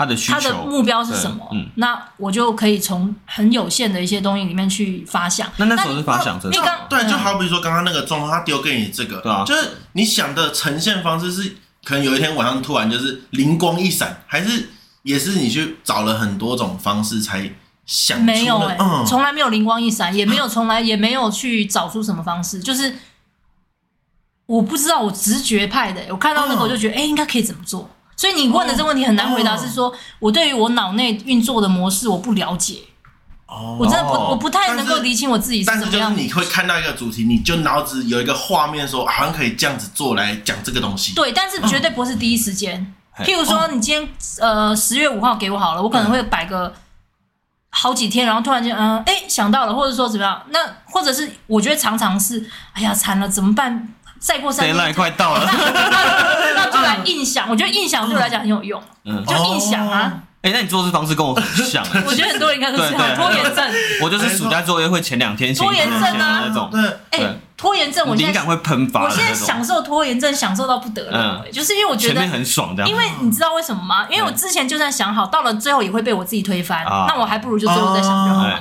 他的需求，他的目标是什么？嗯，那我就可以从很有限的一些东西里面去发想。那那时候是发想这个，你刚对，就好比说刚刚那个状况，他丢给你这个，对啊，就是你想的呈现方式是，可能有一天晚上突然就是灵光一闪，还是也是你去找了很多种方式才想出？没有哎、欸，嗯，从来没有灵光一闪，也没有从来也没有去找出什么方式，就是我不知道，我直觉派的，我看到那个我就觉得，哎、嗯欸，应该可以怎么做。所以你问的这个问题很难回答，是说我对于我脑内运作的模式我不了解，哦，我真的不，我不太能够理清我自己是怎么样。但是就是你会看到一个主题，你就脑子有一个画面，说好像可以这样子做来讲这个东西。对，但是绝对不是第一时间，譬如说，你今天呃十月五号给我好了，我可能会摆个好几天，然后突然间嗯哎想到了，或者说怎么样？那或者是我觉得常常是哎呀惨了，怎么办？再过三天快到了，[LAUGHS] 那就来印象。我觉得印象对我来讲很有用，嗯，就印象啊。哎，那你做事方式跟我很像。[LAUGHS] 我觉得很多人应该都是拖延症。我就是暑假作业会前两天写，拖延症啊那种。对，哎，拖延症，我灵感会喷发。我现在享受拖延症，享受到不得了。就是因为我觉得前面很爽的。因为你知道为什么吗？因为我之前就算想好，到了最后也会被我自己推翻。那我还不如就最后再想就好了。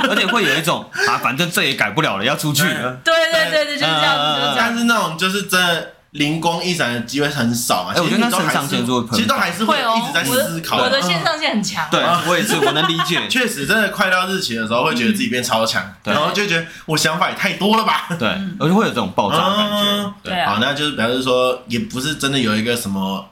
[LAUGHS] 而且会有一种啊，反正这也改不了了，要出去了。对对对对，就是这样子。但是那种就是真的。灵光一闪的机会很少啊！哎，我觉得那肾上腺素其实都还是会一直在思考。我的肾上腺很强，对，我也是，我能理解。[LAUGHS] 确实，真的快到日期的时候，会觉得自己变超强，然后就觉得我想法也太多了吧？对，而且会有这种爆炸的感觉。对，好，那就是表示说，也不是真的有一个什么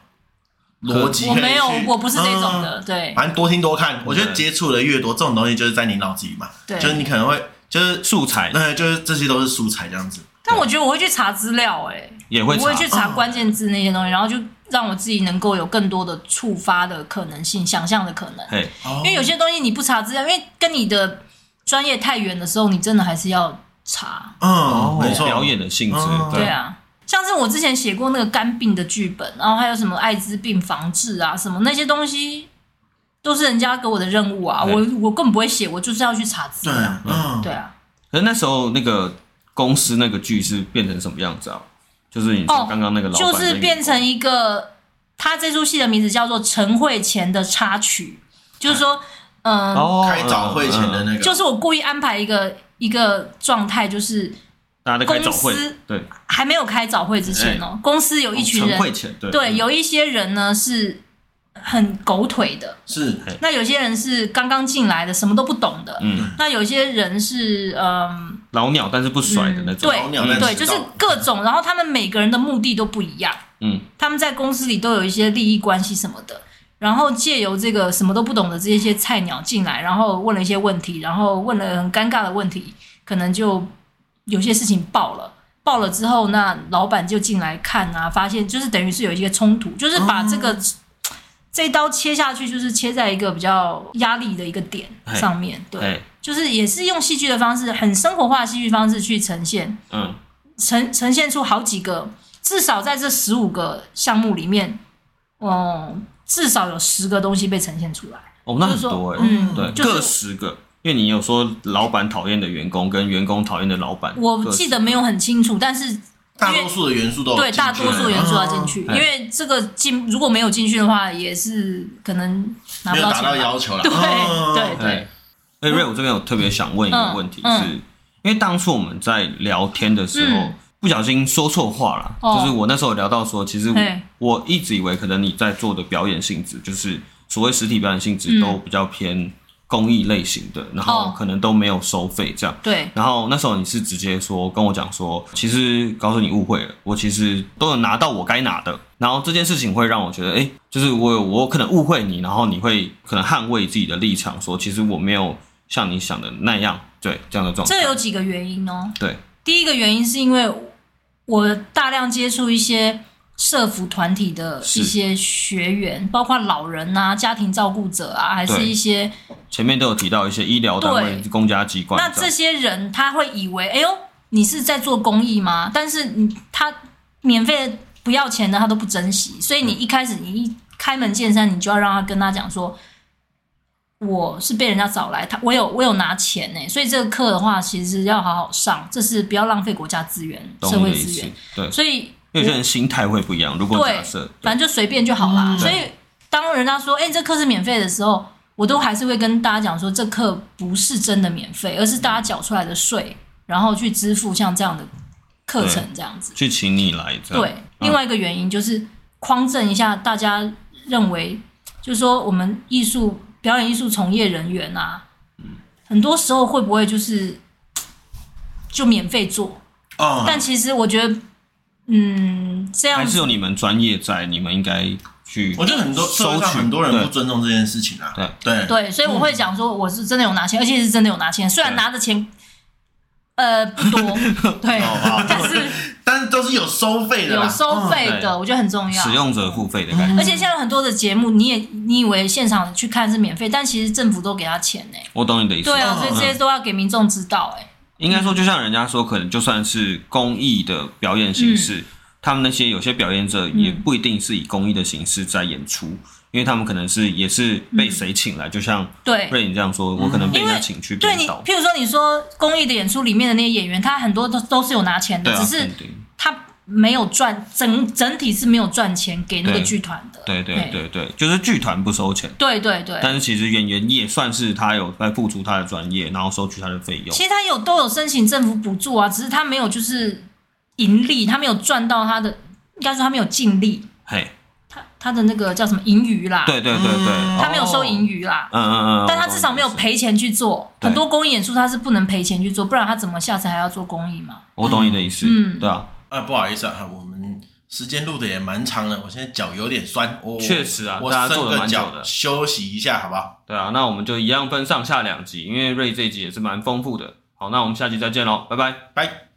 逻辑。我没有，我不是这种的。对，反正多听多看，我觉得接触的越多，这种东西就是在你脑子里嘛。对，就是你可能会就是素材，对，就是这些都是素材这样子。但我觉得我会去查资料，哎。也会，我会去查关键字那些东西，然后就让我自己能够有更多的触发的可能性，想象的可能。因为有些东西你不查资料，因为跟你的专业太远的时候，你真的还是要查。嗯，没错，表演的性质。对啊，像是我之前写过那个肝病的剧本，然后还有什么艾滋病防治啊，什么那些东西，都是人家给我的任务啊。我我根本不会写，我就是要去查资料。嗯，对啊。可是那时候那个公司那个剧是变成什么样子啊？就是你说刚刚那个老板，就是变成一个，他这出戏的名字叫做晨会前的插曲，就是说，嗯，开早会前的那个，就是我故意安排一个一个状态，就是公司对还没有开早会之前哦，公司有一群人，对，有一些人呢是。很狗腿的，是。那有些人是刚刚进来的，什么都不懂的。嗯。那有些人是嗯老鸟，但是不甩的那种。对对，就是各种。然后他们每个人的目的都不一样。嗯。他们在公司里都有一些利益关系什么的。然后借由这个什么都不懂的这些菜鸟进来，然后问了一些问题，然后问了很尴尬的问题，可能就有些事情爆了。爆了之后，那老板就进来看啊，发现就是等于是有一些冲突，就是把这个。这一刀切下去，就是切在一个比较压力的一个点上面，对，就是也是用戏剧的方式，很生活化的戏剧方式去呈现，嗯，呈呈现出好几个，至少在这十五个项目里面，嗯，至少有十个东西被呈现出来。哦，那很多哎，嗯，对，各十个，因为你有说老板讨厌的员工跟员工讨厌的老板，我记得没有很清楚，但是。大多数的元素都对，大多数元素要进去，因为这个进如果没有进去的话，也是可能拿不达到要求了。对对对。哎，Ray，我这边有特别想问一个问题，是因为当初我们在聊天的时候不小心说错话了，就是我那时候聊到说，其实我一直以为可能你在做的表演性质，就是所谓实体表演性质都比较偏。公益类型的，然后可能都没有收费这样。对。然后那时候你是直接说跟我讲说，其实告诉你误会了，我其实都有拿到我该拿的。然后这件事情会让我觉得，哎，就是我我可能误会你，然后你会可能捍卫自己的立场，说其实我没有像你想的那样，对这样的状态。这有几个原因哦。对。第一个原因是因为我大量接触一些。社服团体的一些学员，包括老人啊、家庭照顾者啊，还是一些前面都有提到一些医疗单位、公家机关。那这些人他会以为，哎呦，你是在做公益吗？但是你他免费不要钱的，他都不珍惜。所以你一开始你一开门见山，你就要让他跟他讲说，我是被人家找来，他我有我有拿钱呢。所以这个课的话，其实要好好上，这是不要浪费国家资源、社会资源。对，所以。有些人心态会不一样。如果假设，反正就随便就好啦。所以当人家说“哎，这课是免费”的时候，我都还是会跟大家讲说，这课不是真的免费，而是大家缴出来的税，然后去支付像这样的课程这样子。去请你来。对，另外一个原因就是匡正一下，大家认为就是说我们艺术表演艺术从业人员啊，很多时候会不会就是 [TSK] 就免费做？哦，但其实我觉得。嗯，这样还是有你们专业在，你们应该去。我觉得很多收取很多人不尊重这件事情啊。对对对，所以我会讲说，我是真的有拿钱，而且是真的有拿钱，虽然拿的钱呃不多，[LAUGHS] 对，但是但是都是有收费的，有收费的，我觉得很重要。使用者付费的感觉。而且现在很多的节目，你也你以为现场去看是免费，但其实政府都给他钱呢。我懂你的意思。对啊，所以这些都要给民众知道。哎，应该说，就像人家说，可能就算是公益的表演形式，他们那些有些表演者也不一定是以公益的形式在演出。因为他们可能是也是被谁请来，就像对瑞你这样说，我可能被他请去对你，譬如说你说公益的演出里面的那些演员，他很多都都是有拿钱的，只是他没有赚整整体是没有赚钱给那个剧团的。对对对对，就是剧团不收钱。对对对。但是其实演员也算是他有在付出他的专业，然后收取他的费用。其实他有都有申请政府补助啊，只是他没有就是盈利，他没有赚到他的，应该说他没有尽力。嘿。他的那个叫什么盈余啦？对对对对，他没有收盈余啦。嗯嗯嗯。但他至少没有赔钱去做。很多公益演出他是不能赔钱去做，不然他怎么下次还要做公益嘛？我懂你的意思。嗯，对啊。啊，不好意思啊，我们时间录的也蛮长了，我现在脚有点酸。确实啊，我伸个脚休息一下，好不好？对啊，那我们就一样分上下两集，因为瑞这一集也是蛮丰富的。好，那我们下集再见喽，拜拜，拜。